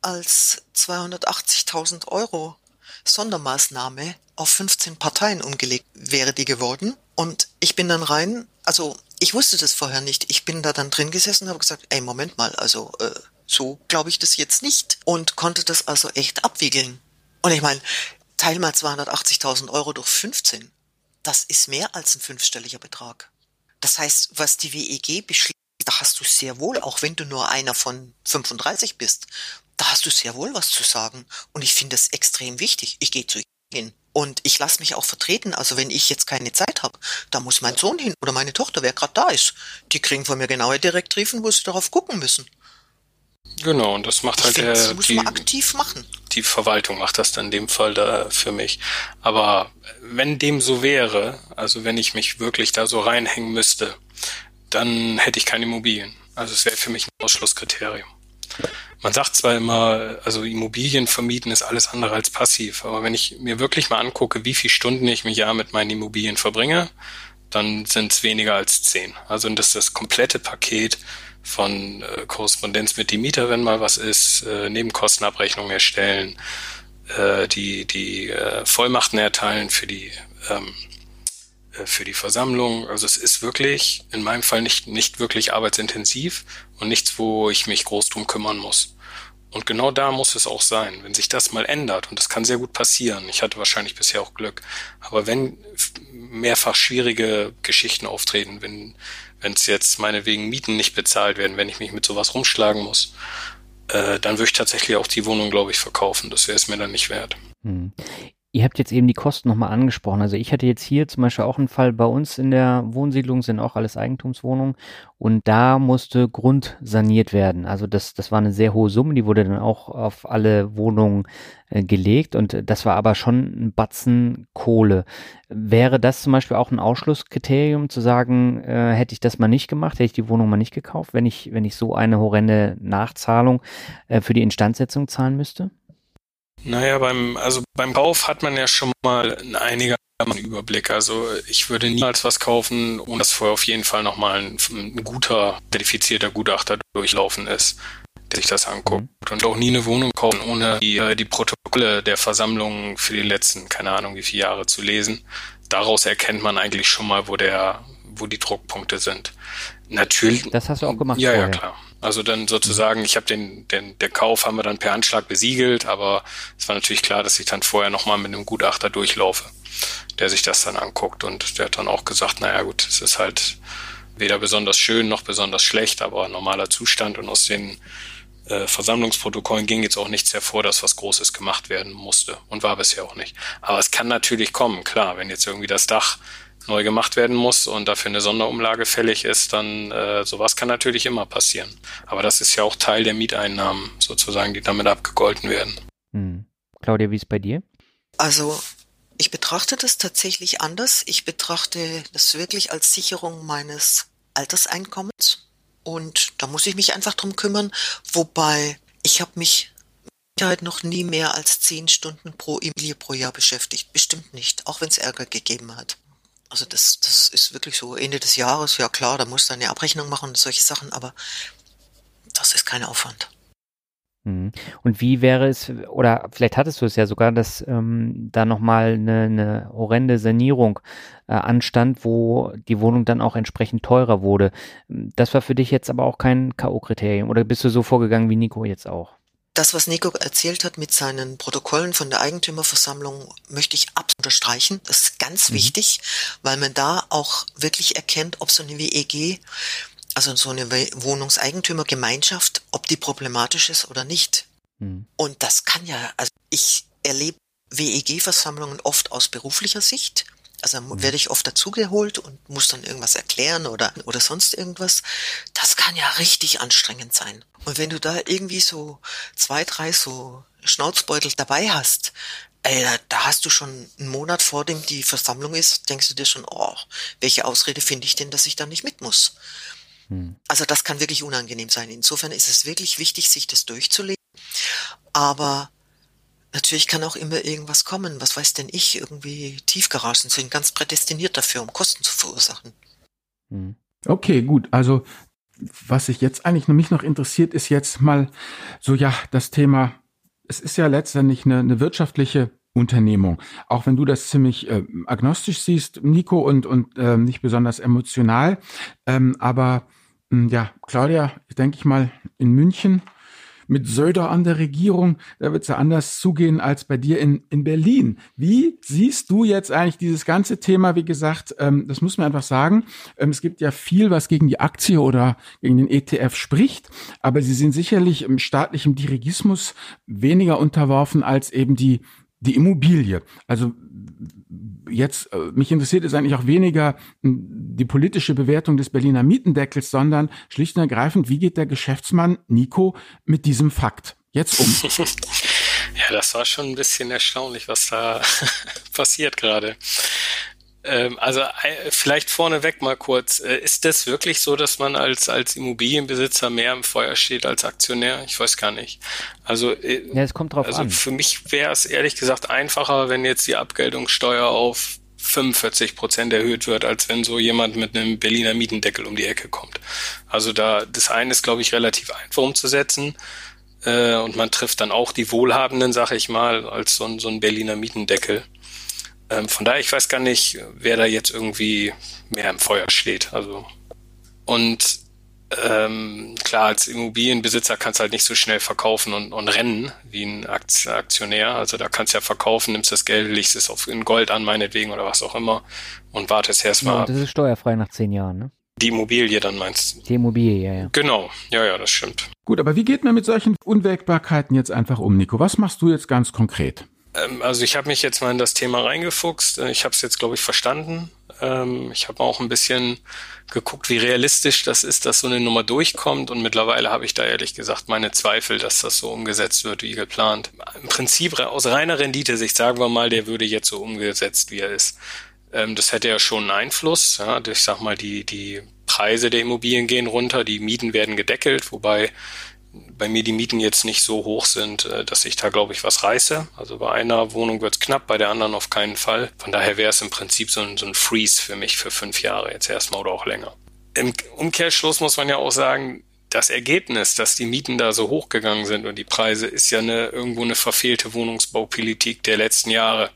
als 280.000 Euro Sondermaßnahme auf 15 Parteien umgelegt wäre die geworden. Und ich bin dann rein, also ich wusste das vorher nicht. Ich bin da dann drin gesessen und habe gesagt, ey, Moment mal, also äh, so glaube ich das jetzt nicht. Und konnte das also echt abwiegeln. Und ich meine, teil mal 280.000 Euro durch 15. Das ist mehr als ein fünfstelliger Betrag. Das heißt, was die WEG beschließt, da hast du sehr wohl, auch wenn du nur einer von 35 bist, da hast du sehr wohl was zu sagen. Und ich finde es extrem wichtig. Ich gehe zu hin. Und ich lasse mich auch vertreten. Also wenn ich jetzt keine Zeit habe, da muss mein Sohn hin oder meine Tochter, wer gerade da ist. Die kriegen von mir genaue Direktriven, wo sie darauf gucken müssen. Genau, und das macht ich halt find, der, das muss die, man aktiv machen. die Verwaltung macht das dann in dem Fall da für mich. Aber wenn dem so wäre, also wenn ich mich wirklich da so reinhängen müsste, dann hätte ich keine Immobilien. Also es wäre für mich ein Ausschlusskriterium. Man sagt zwar immer, also Immobilien vermieten ist alles andere als passiv, aber wenn ich mir wirklich mal angucke, wie viele Stunden ich im Jahr mit meinen Immobilien verbringe, dann sind es weniger als zehn. Also das ist das komplette Paket von äh, Korrespondenz mit dem Mieter, wenn mal was ist, äh, Nebenkostenabrechnung erstellen, äh, die, die äh, Vollmachten erteilen für die ähm, äh, für die Versammlung. Also es ist wirklich in meinem Fall nicht, nicht wirklich arbeitsintensiv und nichts, wo ich mich groß drum kümmern muss. Und genau da muss es auch sein. Wenn sich das mal ändert, und das kann sehr gut passieren, ich hatte wahrscheinlich bisher auch Glück, aber wenn mehrfach schwierige Geschichten auftreten, wenn wenn es jetzt meinetwegen Mieten nicht bezahlt werden, wenn ich mich mit sowas rumschlagen muss, äh, dann würde ich tatsächlich auch die Wohnung, glaube ich, verkaufen. Das wäre es mir dann nicht wert. Hm. Ihr habt jetzt eben die Kosten nochmal angesprochen. Also ich hatte jetzt hier zum Beispiel auch einen Fall bei uns in der Wohnsiedlung, sind auch alles Eigentumswohnungen und da musste Grund saniert werden. Also das, das war eine sehr hohe Summe, die wurde dann auch auf alle Wohnungen äh, gelegt und das war aber schon ein Batzen Kohle. Wäre das zum Beispiel auch ein Ausschlusskriterium zu sagen, äh, hätte ich das mal nicht gemacht, hätte ich die Wohnung mal nicht gekauft, wenn ich, wenn ich so eine horrende Nachzahlung äh, für die Instandsetzung zahlen müsste? Naja, beim, also beim Kauf hat man ja schon mal einen einiger Überblick. Also ich würde niemals was kaufen, ohne dass vorher auf jeden Fall nochmal ein, ein guter, zertifizierter Gutachter durchlaufen ist, der sich das anguckt. Mhm. Und auch nie eine Wohnung kaufen, ohne die, äh, die Protokolle der Versammlungen für die letzten, keine Ahnung wie viele Jahre zu lesen. Daraus erkennt man eigentlich schon mal, wo der, wo die Druckpunkte sind. Natürlich. Das hast du auch gemacht. Ja, vorher. ja, klar. Also dann sozusagen, ich habe den, den, der Kauf haben wir dann per Anschlag besiegelt, aber es war natürlich klar, dass ich dann vorher nochmal mit einem Gutachter durchlaufe, der sich das dann anguckt und der hat dann auch gesagt, naja gut, es ist halt weder besonders schön noch besonders schlecht, aber normaler Zustand und aus den äh, Versammlungsprotokollen ging jetzt auch nichts hervor, dass was Großes gemacht werden musste und war bisher auch nicht. Aber es kann natürlich kommen, klar, wenn jetzt irgendwie das Dach neu gemacht werden muss und dafür eine Sonderumlage fällig ist, dann äh, sowas kann natürlich immer passieren. Aber das ist ja auch Teil der Mieteinnahmen sozusagen, die damit abgegolten werden. Hm. Claudia, wie ist es bei dir? Also ich betrachte das tatsächlich anders. Ich betrachte das wirklich als Sicherung meines Alterseinkommens. Und da muss ich mich einfach drum kümmern. Wobei ich habe mich halt noch nie mehr als zehn Stunden pro Immobilie pro Jahr beschäftigt. Bestimmt nicht, auch wenn es Ärger gegeben hat. Also das, das ist wirklich so Ende des Jahres, ja klar, da musst du eine Abrechnung machen und solche Sachen, aber das ist kein Aufwand. Mhm. Und wie wäre es, oder vielleicht hattest du es ja sogar, dass ähm, da nochmal eine, eine horrende Sanierung äh, anstand, wo die Wohnung dann auch entsprechend teurer wurde. Das war für dich jetzt aber auch kein K.O.-Kriterium oder bist du so vorgegangen wie Nico jetzt auch? Das, was Nico erzählt hat mit seinen Protokollen von der Eigentümerversammlung, möchte ich absolut unterstreichen. Das ist ganz mhm. wichtig, weil man da auch wirklich erkennt, ob so eine WEG also so eine Wohnungseigentümergemeinschaft, ob die problematisch ist oder nicht. Mhm. Und das kann ja, also ich erlebe WEG-Versammlungen oft aus beruflicher Sicht. Also mhm. werde ich oft dazugeholt und muss dann irgendwas erklären oder, oder sonst irgendwas. Das kann ja richtig anstrengend sein. Und wenn du da irgendwie so zwei, drei so Schnauzbeutel dabei hast, ey, da hast du schon einen Monat vor dem die Versammlung ist, denkst du dir schon, oh, welche Ausrede finde ich denn, dass ich da nicht mit muss? Hm. Also das kann wirklich unangenehm sein. Insofern ist es wirklich wichtig, sich das durchzulegen. Aber natürlich kann auch immer irgendwas kommen. Was weiß denn ich? Irgendwie Tiefgaragen sind ganz prädestiniert dafür, um Kosten zu verursachen. Hm. Okay, gut. Also was sich jetzt eigentlich mich noch interessiert, ist jetzt mal so ja das Thema. Es ist ja letztendlich eine, eine wirtschaftliche Unternehmung. Auch wenn du das ziemlich äh, agnostisch siehst, Nico, und, und äh, nicht besonders emotional. Ähm, aber hm, ja, Claudia, denke ich mal, in München mit Söder an der Regierung, da wird es ja anders zugehen als bei dir in, in Berlin. Wie siehst du jetzt eigentlich dieses ganze Thema? Wie gesagt, ähm, das muss man einfach sagen. Ähm, es gibt ja viel, was gegen die Aktie oder gegen den ETF spricht, aber sie sind sicherlich im staatlichen Dirigismus weniger unterworfen als eben die die Immobilie. Also jetzt, äh, mich interessiert es eigentlich auch weniger hm, die politische Bewertung des Berliner Mietendeckels, sondern schlicht und ergreifend, wie geht der Geschäftsmann Nico mit diesem Fakt jetzt um? [laughs] Ja, das war schon ein bisschen erstaunlich, was da [laughs] passiert gerade. Ähm, also vielleicht vorneweg mal kurz. Äh, ist das wirklich so, dass man als, als Immobilienbesitzer mehr im Feuer steht als Aktionär? Ich weiß gar nicht. Also, äh, ja, es kommt drauf also an. für mich wäre es ehrlich gesagt einfacher, wenn jetzt die Abgeltungssteuer auf 45 Prozent erhöht wird, als wenn so jemand mit einem Berliner Mietendeckel um die Ecke kommt. Also da, das eine ist, glaube ich, relativ einfach umzusetzen. Äh, und man trifft dann auch die Wohlhabenden, sag ich mal, als so ein, so ein Berliner Mietendeckel. Ähm, von daher, ich weiß gar nicht, wer da jetzt irgendwie mehr im Feuer steht. Also und ähm, klar, als Immobilienbesitzer kannst du halt nicht so schnell verkaufen und, und rennen wie ein Aktionär. Also da kannst du ja verkaufen, nimmst das Geld, legst es auf in Gold an, meinetwegen oder was auch immer und wartest erstmal. Ja, das ist steuerfrei nach zehn Jahren, ne? Die Immobilie dann meinst du? Die Immobilie, ja, ja. Genau, ja, ja, das stimmt. Gut, aber wie geht man mit solchen Unwägbarkeiten jetzt einfach um, Nico? Was machst du jetzt ganz konkret? Ähm, also ich habe mich jetzt mal in das Thema reingefuchst. Äh, ich habe es jetzt, glaube ich, verstanden. Ähm, ich habe auch ein bisschen geguckt, wie realistisch das ist, dass so eine Nummer durchkommt. Und mittlerweile habe ich da ehrlich gesagt meine Zweifel, dass das so umgesetzt wird, wie geplant. Im Prinzip aus reiner Rendite-Sicht sagen wir mal, der würde jetzt so umgesetzt, wie er ist. Ähm, das hätte ja schon einen Einfluss. Ich sag mal, die, die Preise der Immobilien gehen runter, die Mieten werden gedeckelt, wobei bei mir die Mieten jetzt nicht so hoch sind, äh, dass ich da, glaube ich, was reiße. Also bei einer Wohnung wird es knapp, bei der anderen auf keinen Fall. Von daher wäre es im Prinzip so ein, so ein Freeze für mich für fünf Jahre jetzt erstmal oder auch länger. Im Umkehrschluss muss man ja auch sagen, das Ergebnis, dass die Mieten da so hochgegangen sind und die Preise, ist ja eine, irgendwo eine verfehlte Wohnungsbaupolitik der letzten Jahre,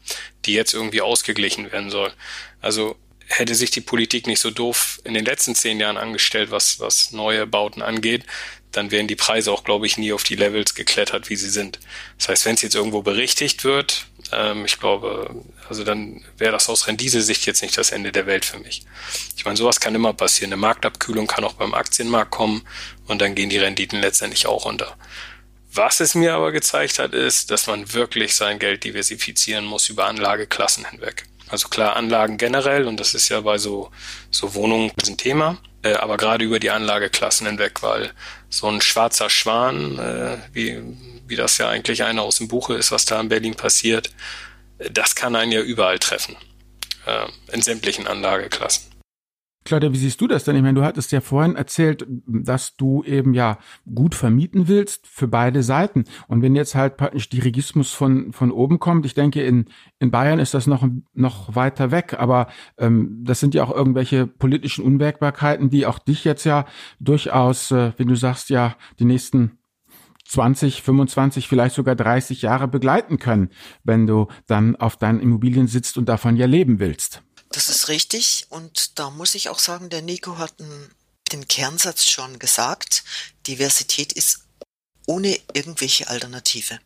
die jetzt irgendwie ausgeglichen werden soll. Also hätte sich die Politik nicht so doof in den letzten zehn Jahren angestellt, was, was neue Bauten angeht, dann wären die Preise auch, glaube ich, nie auf die Levels geklettert, wie sie sind. Das heißt, wenn es jetzt irgendwo berichtigt wird, ähm, ich glaube, also dann wäre das aus Renditesicht jetzt nicht das Ende der Welt für mich. Ich meine, sowas kann immer passieren. Eine Marktabkühlung kann auch beim Aktienmarkt kommen und dann gehen die Renditen letztendlich auch runter. Was es mir aber gezeigt hat, ist, dass man wirklich sein Geld diversifizieren muss über Anlageklassen hinweg. Also klar, Anlagen generell, und das ist ja bei so, so Wohnungen ein Thema, äh, aber gerade über die Anlageklassen hinweg, weil so ein schwarzer Schwan, äh, wie, wie das ja eigentlich einer aus dem Buche ist, was da in Berlin passiert, äh, das kann einen ja überall treffen, äh, in sämtlichen Anlageklassen. Claudia, wie siehst du das denn? Ich meine, du hattest ja vorhin erzählt, dass du eben ja gut vermieten willst für beide Seiten. Und wenn jetzt halt praktisch Dirigismus von, von oben kommt, ich denke, in, in Bayern ist das noch, noch weiter weg, aber ähm, das sind ja auch irgendwelche politischen Unwägbarkeiten, die auch dich jetzt ja durchaus, äh, wenn du sagst, ja, die nächsten 20, 25, vielleicht sogar 30 Jahre begleiten können, wenn du dann auf deinen Immobilien sitzt und davon ja leben willst. Das ist richtig und da muss ich auch sagen, der Nico hat den Kernsatz schon gesagt, Diversität ist ohne irgendwelche Alternative.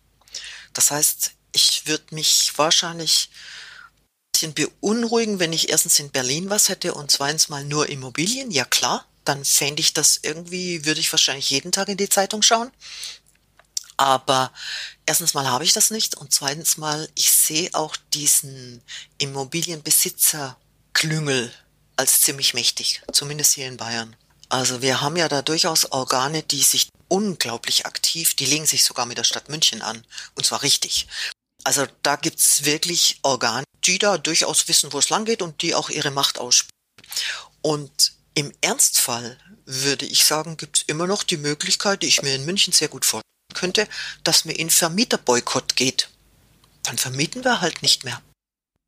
Das heißt, ich würde mich wahrscheinlich ein bisschen beunruhigen, wenn ich erstens in Berlin was hätte und zweitens mal nur Immobilien. Ja klar, dann fände ich das irgendwie, würde ich wahrscheinlich jeden Tag in die Zeitung schauen. Aber erstens mal habe ich das nicht und zweitens mal, ich sehe auch diesen Immobilienbesitzer-Klüngel als ziemlich mächtig, zumindest hier in Bayern. Also wir haben ja da durchaus Organe, die sich unglaublich aktiv, die legen sich sogar mit der Stadt München an. Und zwar richtig. Also da gibt's wirklich Organe, die da durchaus wissen, wo es lang geht und die auch ihre Macht ausspielen. Und im Ernstfall würde ich sagen, gibt's immer noch die Möglichkeit, die ich mir in München sehr gut vorstelle könnte, dass mir in Vermieterboykott geht. Dann vermieten wir halt nicht mehr.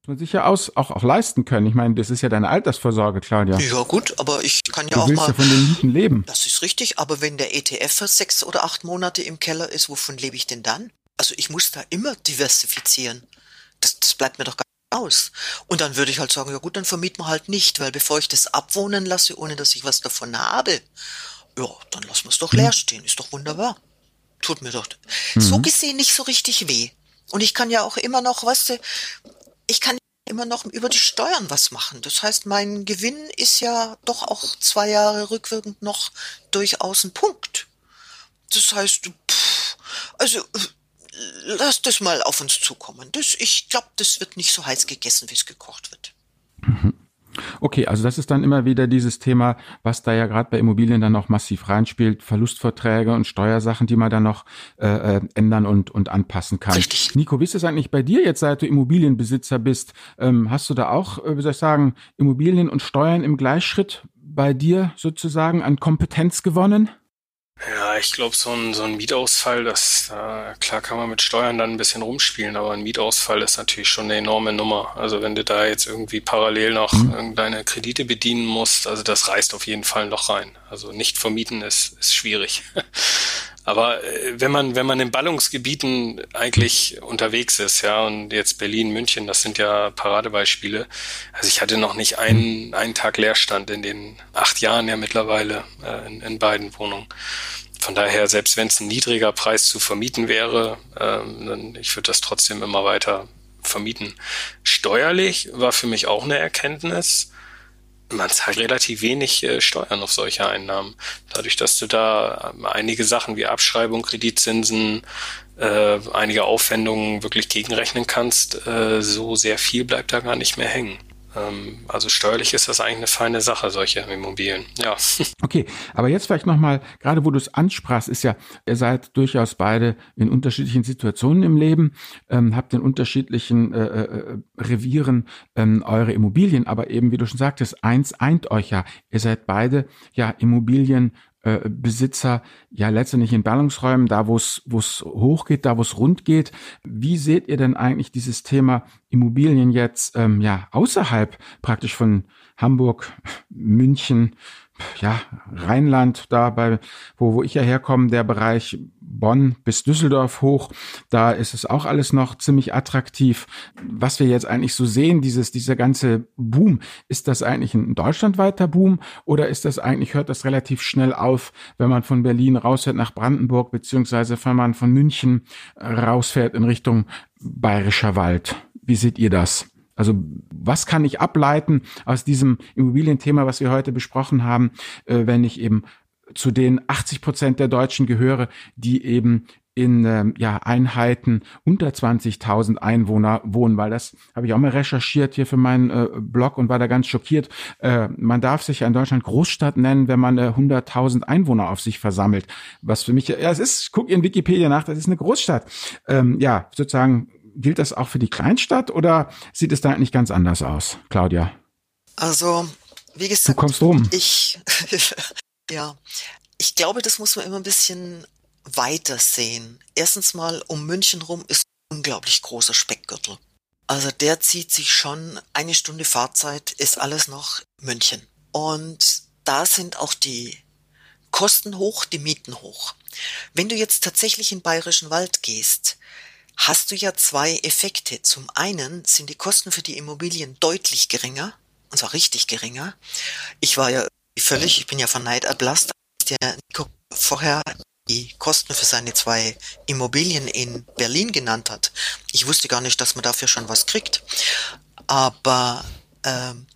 Muss man sich ja aus, auch, auch leisten können. Ich meine, das ist ja deine Altersvorsorge, Claudia. Ja gut, aber ich kann ja du auch willst mal... ja von den Mieten leben. Das ist richtig, aber wenn der ETF für sechs oder acht Monate im Keller ist, wovon lebe ich denn dann? Also ich muss da immer diversifizieren. Das, das bleibt mir doch gar nicht aus. Und dann würde ich halt sagen, ja gut, dann vermieten wir halt nicht, weil bevor ich das abwohnen lasse, ohne dass ich was davon habe, ja, dann lassen wir es doch leer hm. stehen. Ist doch wunderbar tut mir doch mhm. so gesehen nicht so richtig weh. Und ich kann ja auch immer noch, weißt du, ich kann immer noch über die Steuern was machen. Das heißt, mein Gewinn ist ja doch auch zwei Jahre rückwirkend noch durchaus ein Punkt. Das heißt, pff, also lass das mal auf uns zukommen. Das, ich glaube, das wird nicht so heiß gegessen, wie es gekocht wird. Mhm. Okay, also das ist dann immer wieder dieses Thema, was da ja gerade bei Immobilien dann noch massiv reinspielt, Verlustverträge und Steuersachen, die man dann noch äh, äh, ändern und, und anpassen kann. Richtig. Nico, wie ist es eigentlich bei dir jetzt, seit du Immobilienbesitzer bist? Ähm, hast du da auch, äh, wie soll ich sagen, Immobilien und Steuern im Gleichschritt bei dir sozusagen an Kompetenz gewonnen? Ja, ich glaube, so ein, so ein Mietausfall, das, äh, klar kann man mit Steuern dann ein bisschen rumspielen, aber ein Mietausfall ist natürlich schon eine enorme Nummer. Also wenn du da jetzt irgendwie parallel noch mhm. irgendeine Kredite bedienen musst, also das reißt auf jeden Fall ein Loch rein. Also nicht vermieten ist, ist schwierig. [laughs] Aber äh, wenn man, wenn man in Ballungsgebieten eigentlich unterwegs ist, ja, und jetzt Berlin, München, das sind ja Paradebeispiele. Also ich hatte noch nicht einen, einen Tag Leerstand in den acht Jahren ja mittlerweile äh, in, in beiden Wohnungen. Von daher, selbst wenn es ein niedriger Preis zu vermieten wäre, ähm, dann ich würde das trotzdem immer weiter vermieten. Steuerlich war für mich auch eine Erkenntnis man zahlt relativ wenig äh, Steuern auf solche Einnahmen. Dadurch, dass du da äh, einige Sachen wie Abschreibung, Kreditzinsen, äh, einige Aufwendungen wirklich gegenrechnen kannst, äh, so sehr viel bleibt da gar nicht mehr hängen. Ähm, also steuerlich ist das eigentlich eine feine Sache, solche Immobilien. Ja. [laughs] Okay, aber jetzt vielleicht nochmal, gerade wo du es ansprachst, ist ja, ihr seid durchaus beide in unterschiedlichen Situationen im Leben, ähm, habt in unterschiedlichen äh, äh, äh, Revieren ähm, eure Immobilien, aber eben, wie du schon sagtest, eins eint euch ja. Ihr seid beide ja Immobilien äh, Besitzer ja letztendlich in Ballungsräumen, da wo es wo es hochgeht, da wo es rund geht. Wie seht ihr denn eigentlich dieses Thema Immobilien jetzt ähm, ja außerhalb praktisch von Hamburg, München, ja, Rheinland, da bei, wo, wo ich ja herkomme, der Bereich Bonn bis Düsseldorf hoch, da ist es auch alles noch ziemlich attraktiv. Was wir jetzt eigentlich so sehen, dieses, dieser ganze Boom, ist das eigentlich ein deutschlandweiter Boom oder ist das eigentlich, hört das relativ schnell auf, wenn man von Berlin rausfährt nach Brandenburg, beziehungsweise wenn man von München rausfährt in Richtung Bayerischer Wald? Wie seht ihr das? Also was kann ich ableiten aus diesem Immobilienthema, was wir heute besprochen haben, äh, wenn ich eben zu den 80 Prozent der Deutschen gehöre, die eben in ähm, ja, Einheiten unter 20.000 Einwohner wohnen, weil das habe ich auch mal recherchiert hier für meinen äh, Blog und war da ganz schockiert. Äh, man darf sich ja in Deutschland Großstadt nennen, wenn man äh, 100.000 Einwohner auf sich versammelt. Was für mich, ja, es ist, guck in Wikipedia nach, das ist eine Großstadt. Ähm, ja, sozusagen, gilt das auch für die Kleinstadt oder sieht es da eigentlich ganz anders aus, Claudia? Also, wie gesagt, du kommst rum. Ich, [laughs] ja, ich glaube, das muss man immer ein bisschen weiter sehen. Erstens mal, um München rum ist ein unglaublich großer Speckgürtel. Also der zieht sich schon eine Stunde Fahrzeit, ist alles noch München. Und da sind auch die Kosten hoch, die Mieten hoch. Wenn du jetzt tatsächlich in Bayerischen Wald gehst, hast du ja zwei Effekte. Zum einen sind die Kosten für die Immobilien deutlich geringer, und zwar richtig geringer. Ich war ja völlig, ich bin ja von Neid erblasst, der Nico vorher die Kosten für seine zwei Immobilien in Berlin genannt hat. Ich wusste gar nicht, dass man dafür schon was kriegt. Aber ähm,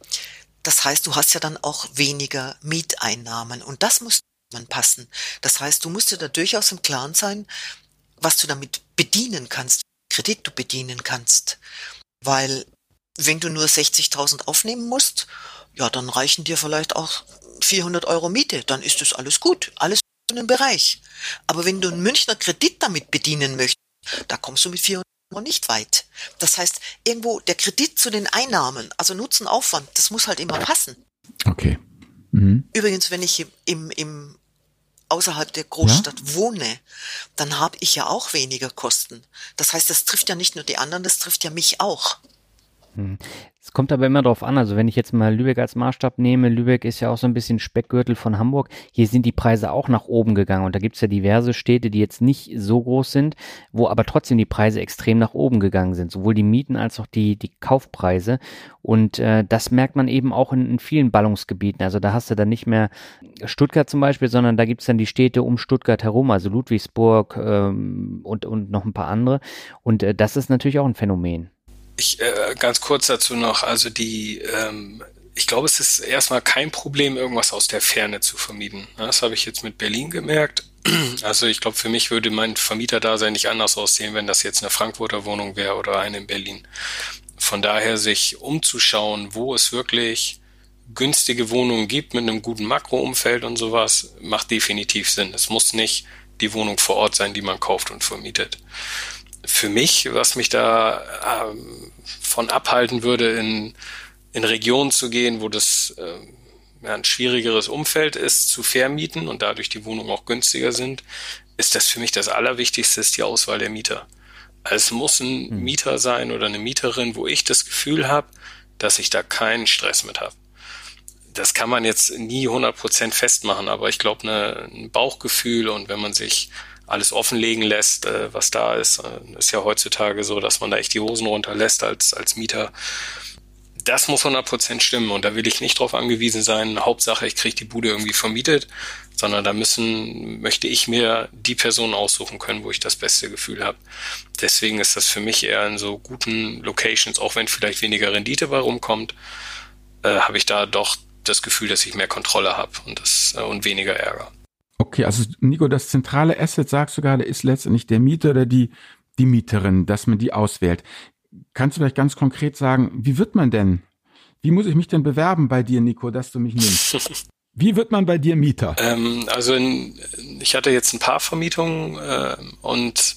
das heißt, du hast ja dann auch weniger Mieteinnahmen und das muss man passen. Das heißt, du musst dir da durchaus im Klaren sein, was du damit bedienen kannst, Kredit du bedienen kannst. Weil wenn du nur 60.000 aufnehmen musst, ja, dann reichen dir vielleicht auch 400 Euro Miete, dann ist das alles gut, alles in dem Bereich. Aber wenn du einen Münchner Kredit damit bedienen möchtest, da kommst du mit 400 Euro nicht weit. Das heißt, irgendwo der Kredit zu den Einnahmen, also Nutzen, Aufwand, das muss halt immer passen. Okay. Mhm. Übrigens, wenn ich im, im außerhalb der Großstadt ja? wohne, dann habe ich ja auch weniger Kosten. Das heißt, das trifft ja nicht nur die anderen, das trifft ja mich auch. Hm. Es kommt aber immer darauf an, also wenn ich jetzt mal Lübeck als Maßstab nehme, Lübeck ist ja auch so ein bisschen Speckgürtel von Hamburg, hier sind die Preise auch nach oben gegangen und da gibt es ja diverse Städte, die jetzt nicht so groß sind, wo aber trotzdem die Preise extrem nach oben gegangen sind, sowohl die Mieten als auch die, die Kaufpreise. Und äh, das merkt man eben auch in, in, vielen Ballungsgebieten, also da hast du dann nicht mehr Stuttgart zum Beispiel, sondern da gibt es dann die Städte um Stuttgart herum, also Ludwigsburg ähm, und, und noch ein paar andere. Und äh, das ist natürlich auch ein Phänomen. Ich äh, ganz kurz dazu noch, also die, ähm, ich glaube, es ist erstmal kein Problem, irgendwas aus der Ferne zu vermieten. Das habe ich jetzt mit Berlin gemerkt. [clears throat] Also ich glaube, für mich würde mein Vermieterdasein nicht anders aussehen, wenn das jetzt eine Frankfurter Wohnung wäre oder eine in Berlin. Von daher sich umzuschauen, wo es wirklich günstige Wohnungen gibt mit einem guten Makroumfeld und sowas, macht definitiv Sinn. Es muss nicht die Wohnung vor Ort sein, die man kauft und vermietet für mich, was mich da ähm, von abhalten würde, in, in Regionen zu gehen, wo das ähm, ja, ein schwierigeres Umfeld ist, zu vermieten und dadurch die Wohnungen auch günstiger sind, ist das für mich das Allerwichtigste, ist die Auswahl der Mieter. Also es muss ein hm. Mieter sein oder eine Mieterin, wo ich das Gefühl habe, dass ich da keinen Stress mit habe. Das kann man jetzt nie 100% festmachen, aber ich glaube, ne, ein Bauchgefühl und wenn man sich alles offenlegen lässt, äh, was da ist. Äh, ist ja heutzutage so, dass man da echt die Hosen runterlässt als, als Mieter. Das muss 100% stimmen und da will ich nicht drauf angewiesen sein, Hauptsache ich kriege die Bude irgendwie vermietet, sondern da müssen, möchte ich mir die Person aussuchen können, wo ich das beste Gefühl habe. Deswegen ist das für mich eher in so guten Locations, auch wenn vielleicht weniger Rendite bei rumkommt, äh, habe ich da doch das Gefühl, dass ich mehr Kontrolle habe und, das, äh, und weniger Ärger. Okay, also Nico, das zentrale Asset, sagst du gerade, ist letztendlich der Mieter oder die, die Mieterin, dass man die auswählt. Kannst du vielleicht ganz konkret sagen, wie wird man denn, wie muss ich mich denn bewerben bei dir, Nico, dass du mich nimmst? [laughs] Wie wird man bei dir Mieter? Ähm, also in, ich hatte jetzt ein paar Vermietungen äh, und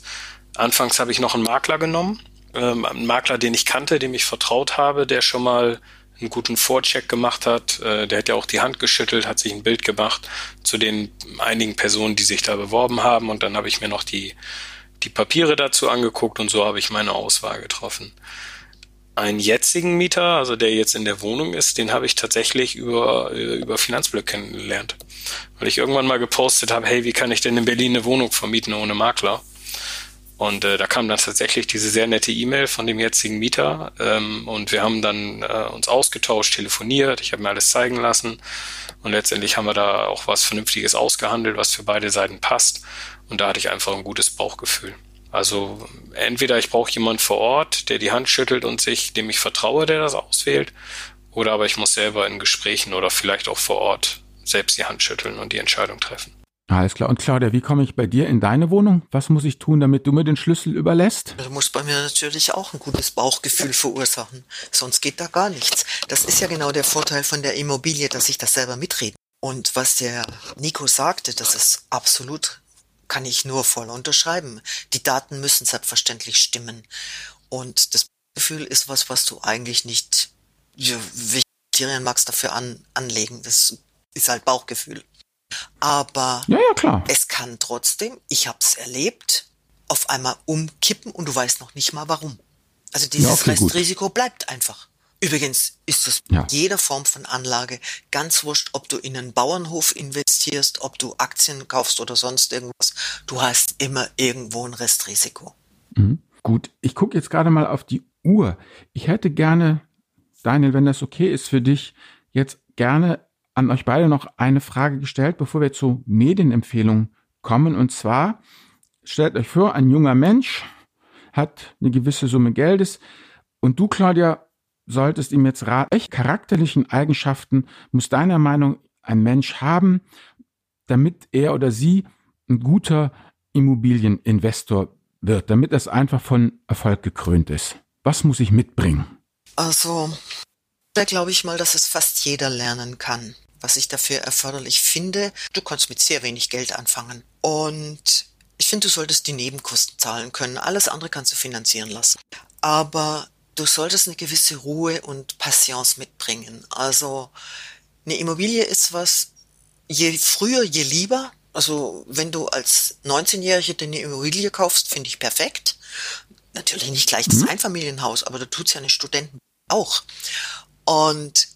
anfangs habe ich noch einen Makler genommen, ähm, einen Makler, den ich kannte, dem ich vertraut habe, der schon mal einen guten Vorcheck gemacht hat. Äh, der hat ja auch die Hand geschüttelt, hat sich ein Bild gemacht zu den einigen Personen, die sich da beworben haben. Und dann habe ich mir noch die, die Papiere dazu angeguckt und so habe ich meine Auswahl getroffen. Einen jetzigen Mieter, also der jetzt in der Wohnung ist, den habe ich tatsächlich über, äh, über Finanzblick kennengelernt. Weil ich irgendwann mal gepostet habe, hey, wie kann ich denn in Berlin eine Wohnung vermieten ohne Makler? Und äh, da kam dann tatsächlich diese sehr nette E-Mail von dem jetzigen Mieter ähm, und wir haben dann äh, uns ausgetauscht, telefoniert, ich habe mir alles zeigen lassen und letztendlich haben wir da auch was Vernünftiges ausgehandelt, was für beide Seiten passt und da hatte ich einfach ein gutes Bauchgefühl. Also entweder ich brauche jemanden vor Ort, der die Hand schüttelt und sich, dem ich vertraue, der das auswählt, oder aber ich muss selber in Gesprächen oder vielleicht auch vor Ort selbst die Hand schütteln und die Entscheidung treffen. Alles klar. Und Claudia, wie komme ich bei dir in deine Wohnung? Was muss ich tun, damit du mir den Schlüssel überlässt? Du musst bei mir natürlich auch ein gutes Bauchgefühl verursachen. Sonst geht da gar nichts. Das ist ja genau der Vorteil von der Immobilie, dass ich das selber mitrede. Und was der Nico sagte, das ist absolut, kann ich nur voll unterschreiben. Die Daten müssen selbstverständlich stimmen. Und das Gefühl ist was, was du eigentlich nicht, welche Kriterien magst dafür an, anlegen. Das ist halt Bauchgefühl. Aber ja, ja, klar. es kann trotzdem, ich habe es erlebt, auf einmal umkippen und du weißt noch nicht mal warum. Also dieses ja, okay, Restrisiko gut. bleibt einfach. Übrigens ist es ja. jeder Form von Anlage ganz wurscht, ob du in einen Bauernhof investierst, ob du Aktien kaufst oder sonst irgendwas. Du hast immer irgendwo ein Restrisiko. Mhm. Gut, ich gucke jetzt gerade mal auf die Uhr. Ich hätte gerne, Daniel, wenn das okay ist für dich, jetzt gerne an euch beide noch eine Frage gestellt, bevor wir zu Medienempfehlungen kommen. Und zwar, stellt euch vor, ein junger Mensch hat eine gewisse Summe Geldes und du, Claudia, solltest ihm jetzt raten, welche charakterlichen Eigenschaften muss deiner Meinung ein Mensch haben, damit er oder sie ein guter Immobilieninvestor wird, damit es einfach von Erfolg gekrönt ist? Was muss ich mitbringen? Also, da glaube ich mal, dass es fast jeder lernen kann was ich dafür erforderlich finde. Du kannst mit sehr wenig Geld anfangen. Und ich finde, du solltest die Nebenkosten zahlen können. Alles andere kannst du finanzieren lassen. Aber du solltest eine gewisse Ruhe und Patience mitbringen. Also eine Immobilie ist was, je früher, je lieber. Also wenn du als 19-Jährige eine Immobilie kaufst, finde ich perfekt. Natürlich nicht gleich das mhm. Einfamilienhaus, aber da tut's ja eine Studenten auch. Und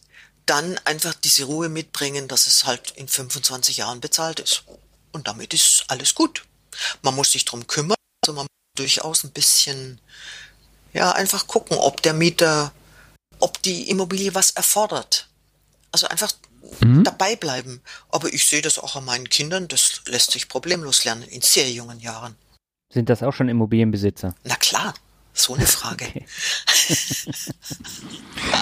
dann einfach diese Ruhe mitbringen, dass es halt in 25 Jahren bezahlt ist. Und damit ist alles gut. Man muss sich drum kümmern, also man muss durchaus ein bisschen, ja, einfach gucken, ob der Mieter, ob die Immobilie was erfordert. Also einfach mhm. dabei bleiben. Aber ich sehe das auch an meinen Kindern, das lässt sich problemlos lernen in sehr jungen Jahren. Sind das auch schon Immobilienbesitzer? Na klar. So eine Frage. Okay. [laughs]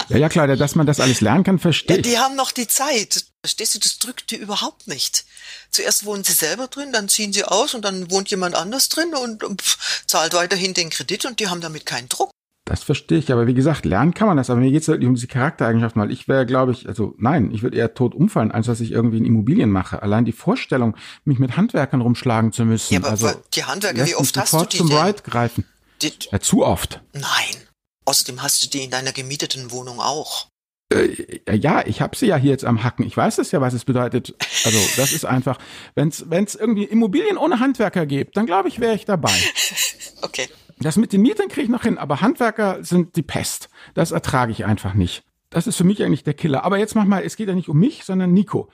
ja, ja, klar, dass man das alles lernen kann, verstehe ja, Die haben noch die Zeit. Verstehst du, das drückt die überhaupt nicht. Zuerst wohnen sie selber drin, dann ziehen sie aus und dann wohnt jemand anders drin und, und pff, zahlt weiterhin den Kredit und die haben damit keinen Druck. Das verstehe ich, aber wie gesagt, lernen kann man das, aber mir geht es halt um diese Charaktereigenschaften, weil ich wäre, glaube ich, also nein, ich würde eher tot umfallen, als dass ich irgendwie in Immobilien mache. Allein die Vorstellung, mich mit Handwerkern rumschlagen zu müssen. Ja, aber also, die Handwerker, wie oft hast du die zum denn? Ride greifen. Die, ja, zu oft. Nein. Außerdem hast du die in deiner gemieteten Wohnung auch. Äh, ja, ich habe sie ja hier jetzt am Hacken. Ich weiß es ja, was es bedeutet. Also das ist einfach, wenn es irgendwie Immobilien ohne Handwerker gibt, dann glaube ich, wäre ich dabei. [laughs] okay. Das mit den Mietern kriege ich noch hin, aber Handwerker sind die Pest. Das ertrage ich einfach nicht. Das ist für mich eigentlich der Killer. Aber jetzt mach mal, es geht ja nicht um mich, sondern Nico.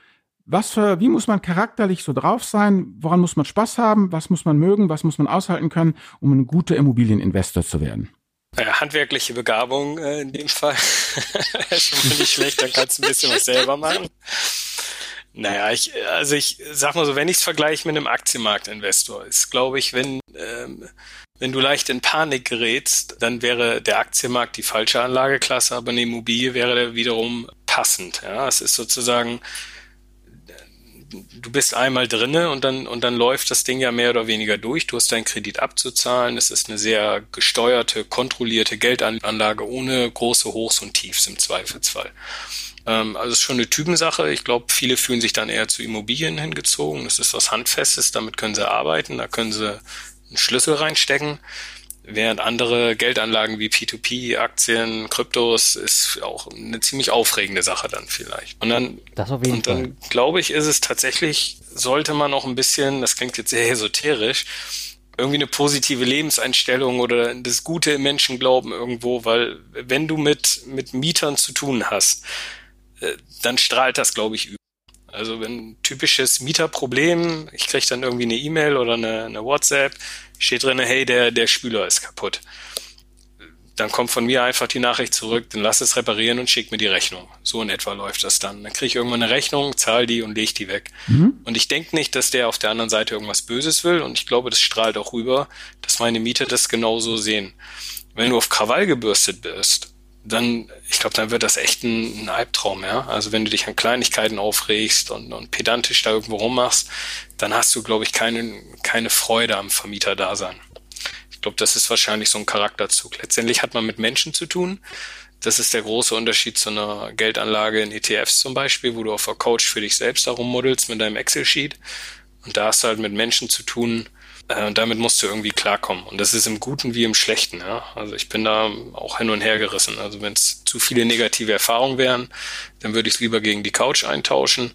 Was für, wie muss man charakterlich so drauf sein? Woran muss man Spaß haben? Was muss man mögen? Was muss man aushalten können, um ein guter Immobilieninvestor zu werden? Naja, handwerkliche Begabung äh, in dem Fall [laughs] schon mal nicht schlecht, dann kannst du ein bisschen was selber machen. Naja, ich, also ich sag mal so, wenn ich es vergleiche mit einem Aktienmarktinvestor, ist, glaube ich, wenn, ähm, wenn du leicht in Panik gerätst, dann wäre der Aktienmarkt die falsche Anlageklasse, aber eine Immobilie wäre wiederum passend. Ja, es ist sozusagen du bist einmal drinne und dann, und dann läuft das Ding ja mehr oder weniger durch. Du hast deinen Kredit abzuzahlen. Es ist eine sehr gesteuerte, kontrollierte Geldanlage ohne große Hochs und Tiefs im Zweifelsfall. Ähm, also es ist schon eine Typensache. Ich glaube, viele fühlen sich dann eher zu Immobilien hingezogen. Das ist was Handfestes. Damit können sie arbeiten. Da können sie einen Schlüssel reinstecken. Während andere Geldanlagen wie P2P, Aktien, Kryptos ist auch eine ziemlich aufregende Sache dann vielleicht. Und dann, und dann glaube ich, ist es tatsächlich, sollte man auch ein bisschen, das klingt jetzt sehr esoterisch, irgendwie eine positive Lebenseinstellung oder das Gute im Menschen glauben irgendwo, weil wenn du mit, mit Mietern zu tun hast, äh, dann strahlt das, glaube ich, über. Also wenn typisches Mieterproblem, ich kriege dann irgendwie eine E-Mail oder eine, eine WhatsApp, steht drin, hey, der, der Spüler ist kaputt. Dann kommt von mir einfach die Nachricht zurück, dann lass es reparieren und schick mir die Rechnung. So in etwa läuft das dann. Dann kriege ich irgendwann eine Rechnung, zahl die und leg die weg. Mhm. Und ich denke nicht, dass der auf der anderen Seite irgendwas Böses will und ich glaube, das strahlt auch rüber, dass meine Mieter das genauso sehen. Wenn du auf Krawall gebürstet bist, dann, ich glaube, dann wird das echt ein, ein, Albtraum, ja. Also wenn du dich an Kleinigkeiten aufregst und, und pedantisch da irgendwo rummachst, dann hast du, glaube ich, keine, keine Freude am Vermieterdasein. Ich glaube, das ist wahrscheinlich so ein Charakterzug. Letztendlich hat man mit Menschen zu tun. Das ist der große Unterschied zu einer Geldanlage in ETFs zum Beispiel, wo du auf der Couch für dich selbst darum muddelst mit deinem Excel-Sheet. Und da hast du halt mit Menschen zu tun, äh, und damit musst du irgendwie klarkommen. Und das ist im Guten wie im Schlechten. Ja? Also ich bin da auch hin und her gerissen. Also wenn es zu viele negative Erfahrungen wären, dann würde ich es lieber gegen die Couch eintauschen.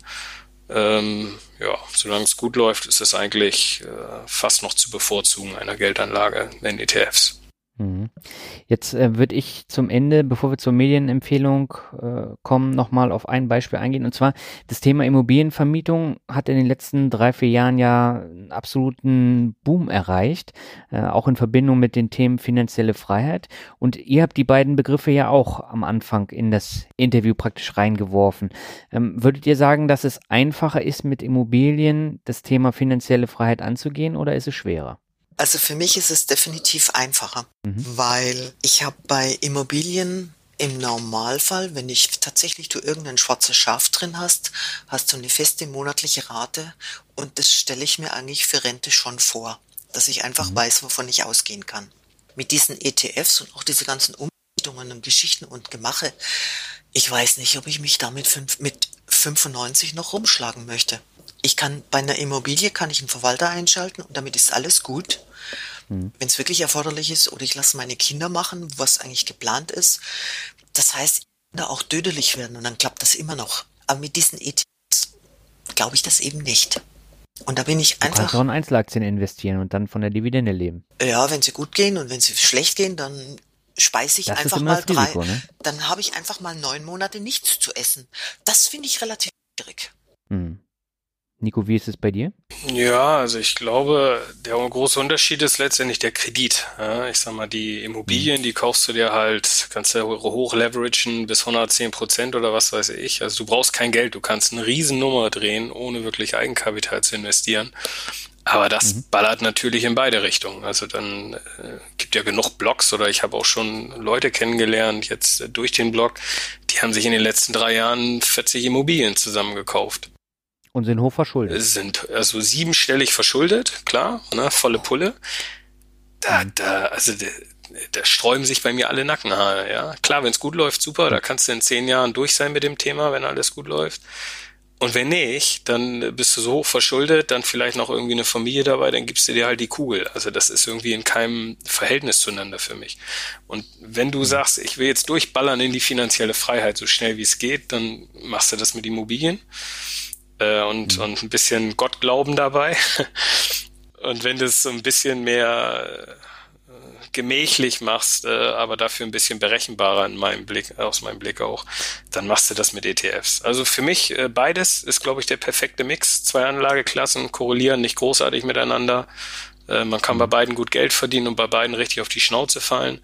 Ähm, ja, solange es gut läuft, ist es eigentlich äh, fast noch zu bevorzugen einer Geldanlage in ETFs. Mhm. Jetzt äh, würde ich zum Ende, bevor wir zur Medienempfehlung äh, kommen, nochmal auf ein Beispiel eingehen. Und zwar das Thema Immobilienvermietung hat in den letzten drei, vier Jahren ja einen absoluten Boom erreicht, äh, auch in Verbindung mit den Themen finanzielle Freiheit. Und ihr habt die beiden Begriffe ja auch am Anfang in das Interview praktisch reingeworfen. Ähm, würdet ihr sagen, dass es einfacher ist, mit Immobilien das Thema finanzielle Freiheit anzugehen oder ist es schwerer? Also für mich ist es definitiv einfacher, mhm. weil ich habe bei Immobilien im Normalfall, wenn ich tatsächlich du irgendein schwarzes Schaf drin hast, hast du eine feste monatliche Rate und das stelle ich mir eigentlich für Rente schon vor, dass ich einfach mhm. weiß, wovon ich ausgehen kann. Mit diesen ETFs und auch diese ganzen Umrichtungen und Geschichten und Gemache, ich weiß nicht, ob ich mich damit fünf, mit 95 noch rumschlagen möchte. Ich kann bei einer Immobilie kann ich einen Verwalter einschalten und damit ist alles gut. Mhm. Wenn es wirklich erforderlich ist, oder ich lasse meine Kinder machen, was eigentlich geplant ist. Das heißt, da auch dödelig werden und dann klappt das immer noch. Aber mit diesen ETFs glaube ich das eben nicht. Und da bin ich einfach. Du kannst auch in Einzelaktien investieren und dann von der Dividende leben. Ja, wenn sie gut gehen und wenn sie schlecht gehen, dann speise ich das einfach mal drei. Risiko, ne? Dann habe ich einfach mal neun Monate nichts zu essen. Das finde ich relativ schwierig. Hm. Nico, wie ist es bei dir? Ja, also ich glaube, der große Unterschied ist letztendlich der Kredit. Ich sag mal, die Immobilien, die kaufst du dir halt, kannst du hoch leveragen bis 110 Prozent oder was weiß ich. Also du brauchst kein Geld, du kannst eine Riesennummer drehen, ohne wirklich Eigenkapital zu investieren. Aber das mhm. ballert natürlich in beide Richtungen. Also dann äh, gibt ja genug Blogs oder ich habe auch schon Leute kennengelernt, jetzt äh, durch den Blog, die haben sich in den letzten drei Jahren 40 Immobilien zusammengekauft. Und sind hoch verschuldet. Sind also siebenstellig verschuldet, klar, ne, volle Pulle. Da, da, also da, da sträuben sich bei mir alle Nackenhaare, ja. Klar, wenn es gut läuft, super, da kannst du in zehn Jahren durch sein mit dem Thema, wenn alles gut läuft. Und wenn nicht, dann bist du so hoch verschuldet, dann vielleicht noch irgendwie eine Familie dabei, dann gibst du dir halt die Kugel. Also das ist irgendwie in keinem Verhältnis zueinander für mich. Und wenn du sagst, ich will jetzt durchballern in die finanzielle Freiheit so schnell wie es geht, dann machst du das mit Immobilien äh, und, mhm. und ein bisschen Gottglauben dabei. [laughs] und wenn du es so ein bisschen mehr äh, gemächlich machst, äh, aber dafür ein bisschen berechenbarer in meinem Blick, aus meinem Blick auch, dann machst du das mit ETFs. Also für mich äh, beides ist, glaube ich, der perfekte Mix. Zwei Anlageklassen korrelieren nicht großartig miteinander. Äh, man kann bei mhm. beiden gut Geld verdienen und bei beiden richtig auf die Schnauze fallen.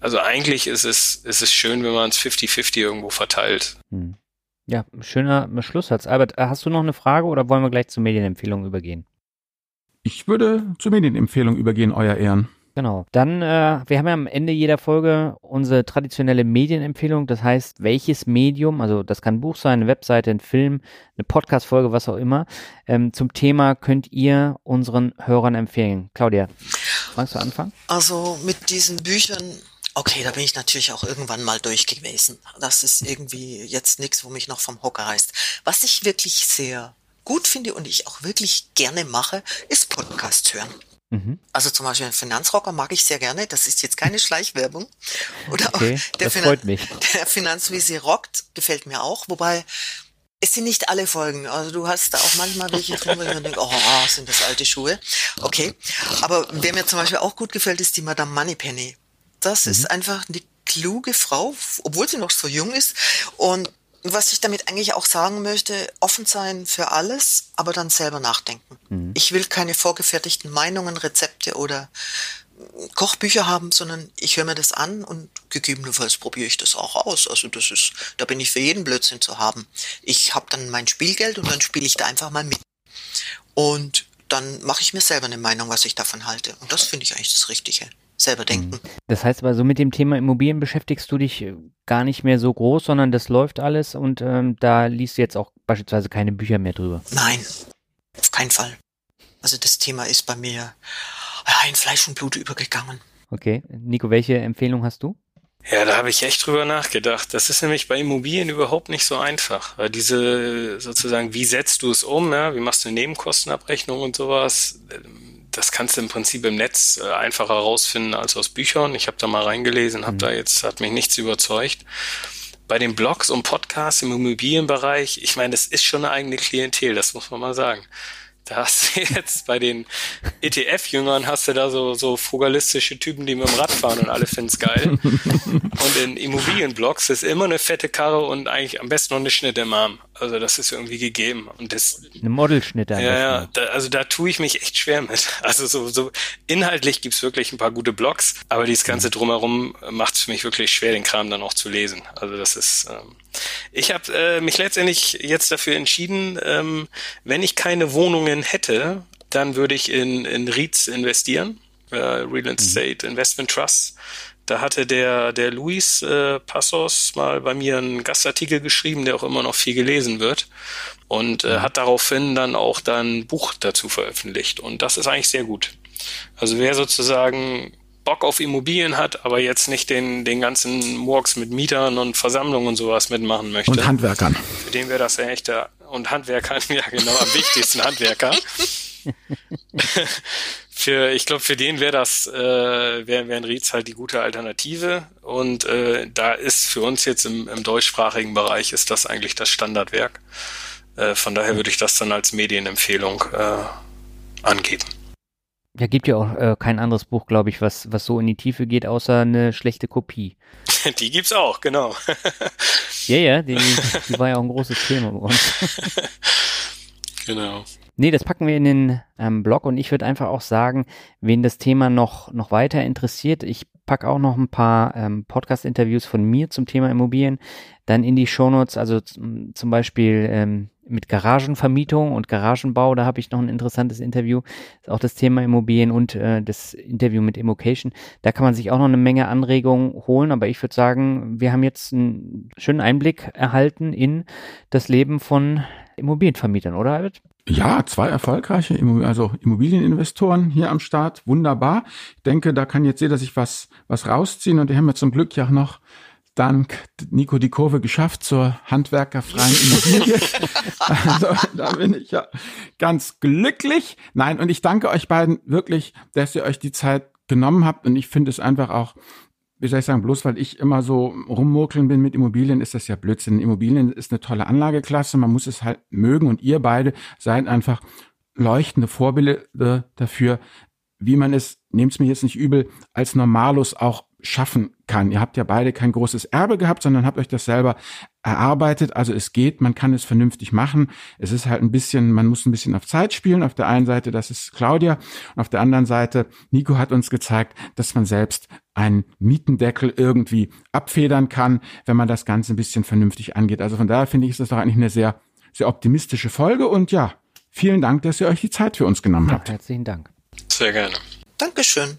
Also eigentlich ist es, ist es schön, wenn man es 50-50 irgendwo verteilt. Mhm. Ja, schöner Schlusssatz. Albert, äh, hast du noch eine Frage oder wollen wir gleich zur Medienempfehlung übergehen? Ich würde zur Medienempfehlung übergehen, euer Ehren. Genau. Dann, äh, wir haben ja am Ende jeder Folge unsere traditionelle Medienempfehlung. Das heißt, welches Medium, also das kann ein Buch sein, eine Webseite, ein Film, eine Podcast-Folge, was auch immer, ähm, zum Thema könnt ihr unseren Hörern empfehlen. Claudia, magst du anfangen? Also mit diesen Büchern Okay, da bin ich natürlich auch irgendwann mal durch gewesen. Das ist irgendwie jetzt nichts, wo mich noch vom Hocker reißt. Was ich wirklich sehr gut finde und ich auch wirklich gerne mache, ist Podcast hören. Mhm. Also zum Beispiel einen Finanzrocker mag ich sehr gerne. Das ist jetzt keine Schleichwerbung. Oder okay, auch der, Finan der Finanzvisier rockt gefällt mir auch. Wobei es sind nicht alle Folgen. Also du hast da auch manchmal welche drin, wo ich denke, oh, sind das alte Schuhe. Okay. Aber wer mir zum Beispiel auch gut gefällt, ist die Madame Moneypenny. Das mhm. ist einfach eine kluge Frau, obwohl sie noch so jung ist. Und was ich damit eigentlich auch sagen möchte, offen sein für alles, aber dann selber nachdenken. Mhm. Ich will keine vorgefertigten Meinungen, Rezepte oder Kochbücher haben, sondern ich höre mir das an und gegebenenfalls probiere ich das auch aus. Also das ist, da bin ich für jeden Blödsinn zu haben. Ich habe dann mein Spielgeld und dann spiele ich da einfach mal mit. Und dann mache ich mir selber eine Meinung, was ich davon halte. Und das finde ich eigentlich das Richtige selber denken. Das heißt aber, so mit dem Thema Immobilien beschäftigst du dich äh, gar nicht mehr so groß, sondern das läuft alles und ähm, da liest du jetzt auch beispielsweise keine Bücher mehr drüber. Nein, auf keinen Fall. Also das Thema ist bei mir in Fleisch und Blut übergegangen. Okay. Nico, welche Empfehlung hast du? Ja, da habe ich echt drüber nachgedacht. Das ist nämlich bei Immobilien überhaupt nicht so einfach. Weil diese sozusagen, wie setzt du es um, ja? wie machst du eine Nebenkostenabrechnung und sowas, das kannst du im Prinzip im Netz äh, einfacher rausfinden als aus Büchern. Ich habe da mal reingelesen, habe mhm. da jetzt, hat mich nichts überzeugt. Bei den Blogs und Podcasts im Immobilienbereich, ich meine, das ist schon eine eigene Klientel, das muss man mal sagen. Da hast du [laughs] jetzt bei den ETF-Jüngern hast du da so, so frugalistische Typen, die mit dem Rad fahren und alle finden's geil. [laughs] und in Immobilienblocks ist immer eine fette Karre und eigentlich am besten noch eine Schnitte im Arm. Also das ist irgendwie gegeben. Und das, eine Modelschnitte. Ja, ja da, also da tue ich mich echt schwer mit. [laughs] Also so, so inhaltlich gibt's wirklich ein paar gute Blogs, aber dieses ganze mhm. drumherum macht's für mich wirklich schwer, den Kram dann auch zu lesen. Also das ist ähm, ich habe äh, mich letztendlich jetzt dafür entschieden, ähm, wenn ich keine Wohnungen hätte, dann würde ich in, in REITs investieren, äh, Real mhm. Estate mhm. Investment Trust. Da hatte der, der Luis äh, Passos mal bei mir einen Gastartikel geschrieben, der auch immer noch viel gelesen wird. Und äh, mhm. hat daraufhin dann auch dann ein Buch dazu veröffentlicht. Und das ist eigentlich sehr gut. Also wer sozusagen Bock auf Immobilien hat, aber jetzt nicht den, den ganzen Murks mit Mietern und Versammlungen und sowas mitmachen möchte. Und Handwerkern. Für den wäre das ja echt der, und Handwerkern, [laughs] ja genau, am wichtigsten Handwerker. [laughs] für, ich glaube, für den wäre das, äh, wäre wär ein Rietz halt die gute Alternative. Und äh, da ist für uns jetzt im, im deutschsprachigen Bereich ist das eigentlich das Standardwerk. Äh, von daher würde ich das dann als Medienempfehlung äh, angeben. Ja, gibt ja auch äh, kein anderes Buch, glaube ich, was, was so in die Tiefe geht, außer eine schlechte Kopie. [laughs] Die gibt's auch, genau. [laughs] ja, ja, die, die war ja auch ein großes Thema bei uns. [laughs] genau. Nee, das packen wir in den ähm, Blog und ich würde einfach auch sagen, wen das Thema noch, noch weiter interessiert, ich packe auch noch ein paar ähm, Podcast-Interviews von mir zum Thema Immobilien dann in die Shownotes, also zum Beispiel ähm, mit Garagenvermietung und Garagenbau, da habe ich noch ein interessantes Interview, ist auch das Thema Immobilien und äh, das Interview mit Immocation. Da kann man sich auch noch eine Menge Anregungen holen, aber ich würde sagen, wir haben jetzt einen schönen Einblick erhalten in das Leben von Immobilienvermietern, oder Albert? Ja, zwei erfolgreiche also Immobilieninvestoren hier am Start. Wunderbar. Ich denke, da kann jetzt jeder sich was, was rausziehen und die haben wir zum Glück ja noch dank Nico die Kurve geschafft zur handwerkerfreien Immobilie. [laughs] also da bin ich ja ganz glücklich. Nein, und ich danke euch beiden wirklich, dass ihr euch die Zeit genommen habt und ich finde es einfach auch wie soll ich sagen, bloß weil ich immer so rummurkeln bin mit Immobilien, ist das ja Blödsinn. Immobilien ist eine tolle Anlageklasse, man muss es halt mögen und ihr beide seid einfach leuchtende Vorbilder dafür, wie man es, nehmt es mir jetzt nicht übel, als Normalus auch schaffen kann. Ihr habt ja beide kein großes Erbe gehabt, sondern habt euch das selber erarbeitet. Also es geht, man kann es vernünftig machen. Es ist halt ein bisschen, man muss ein bisschen auf Zeit spielen. Auf der einen Seite, das ist Claudia. Und auf der anderen Seite, Nico hat uns gezeigt, dass man selbst einen Mietendeckel irgendwie abfedern kann, wenn man das Ganze ein bisschen vernünftig angeht. Also von daher finde ich, ist das doch eigentlich eine sehr, sehr optimistische Folge. Und ja, vielen Dank, dass ihr euch die Zeit für uns genommen habt. Herzlichen Dank. Sehr gerne. Dankeschön.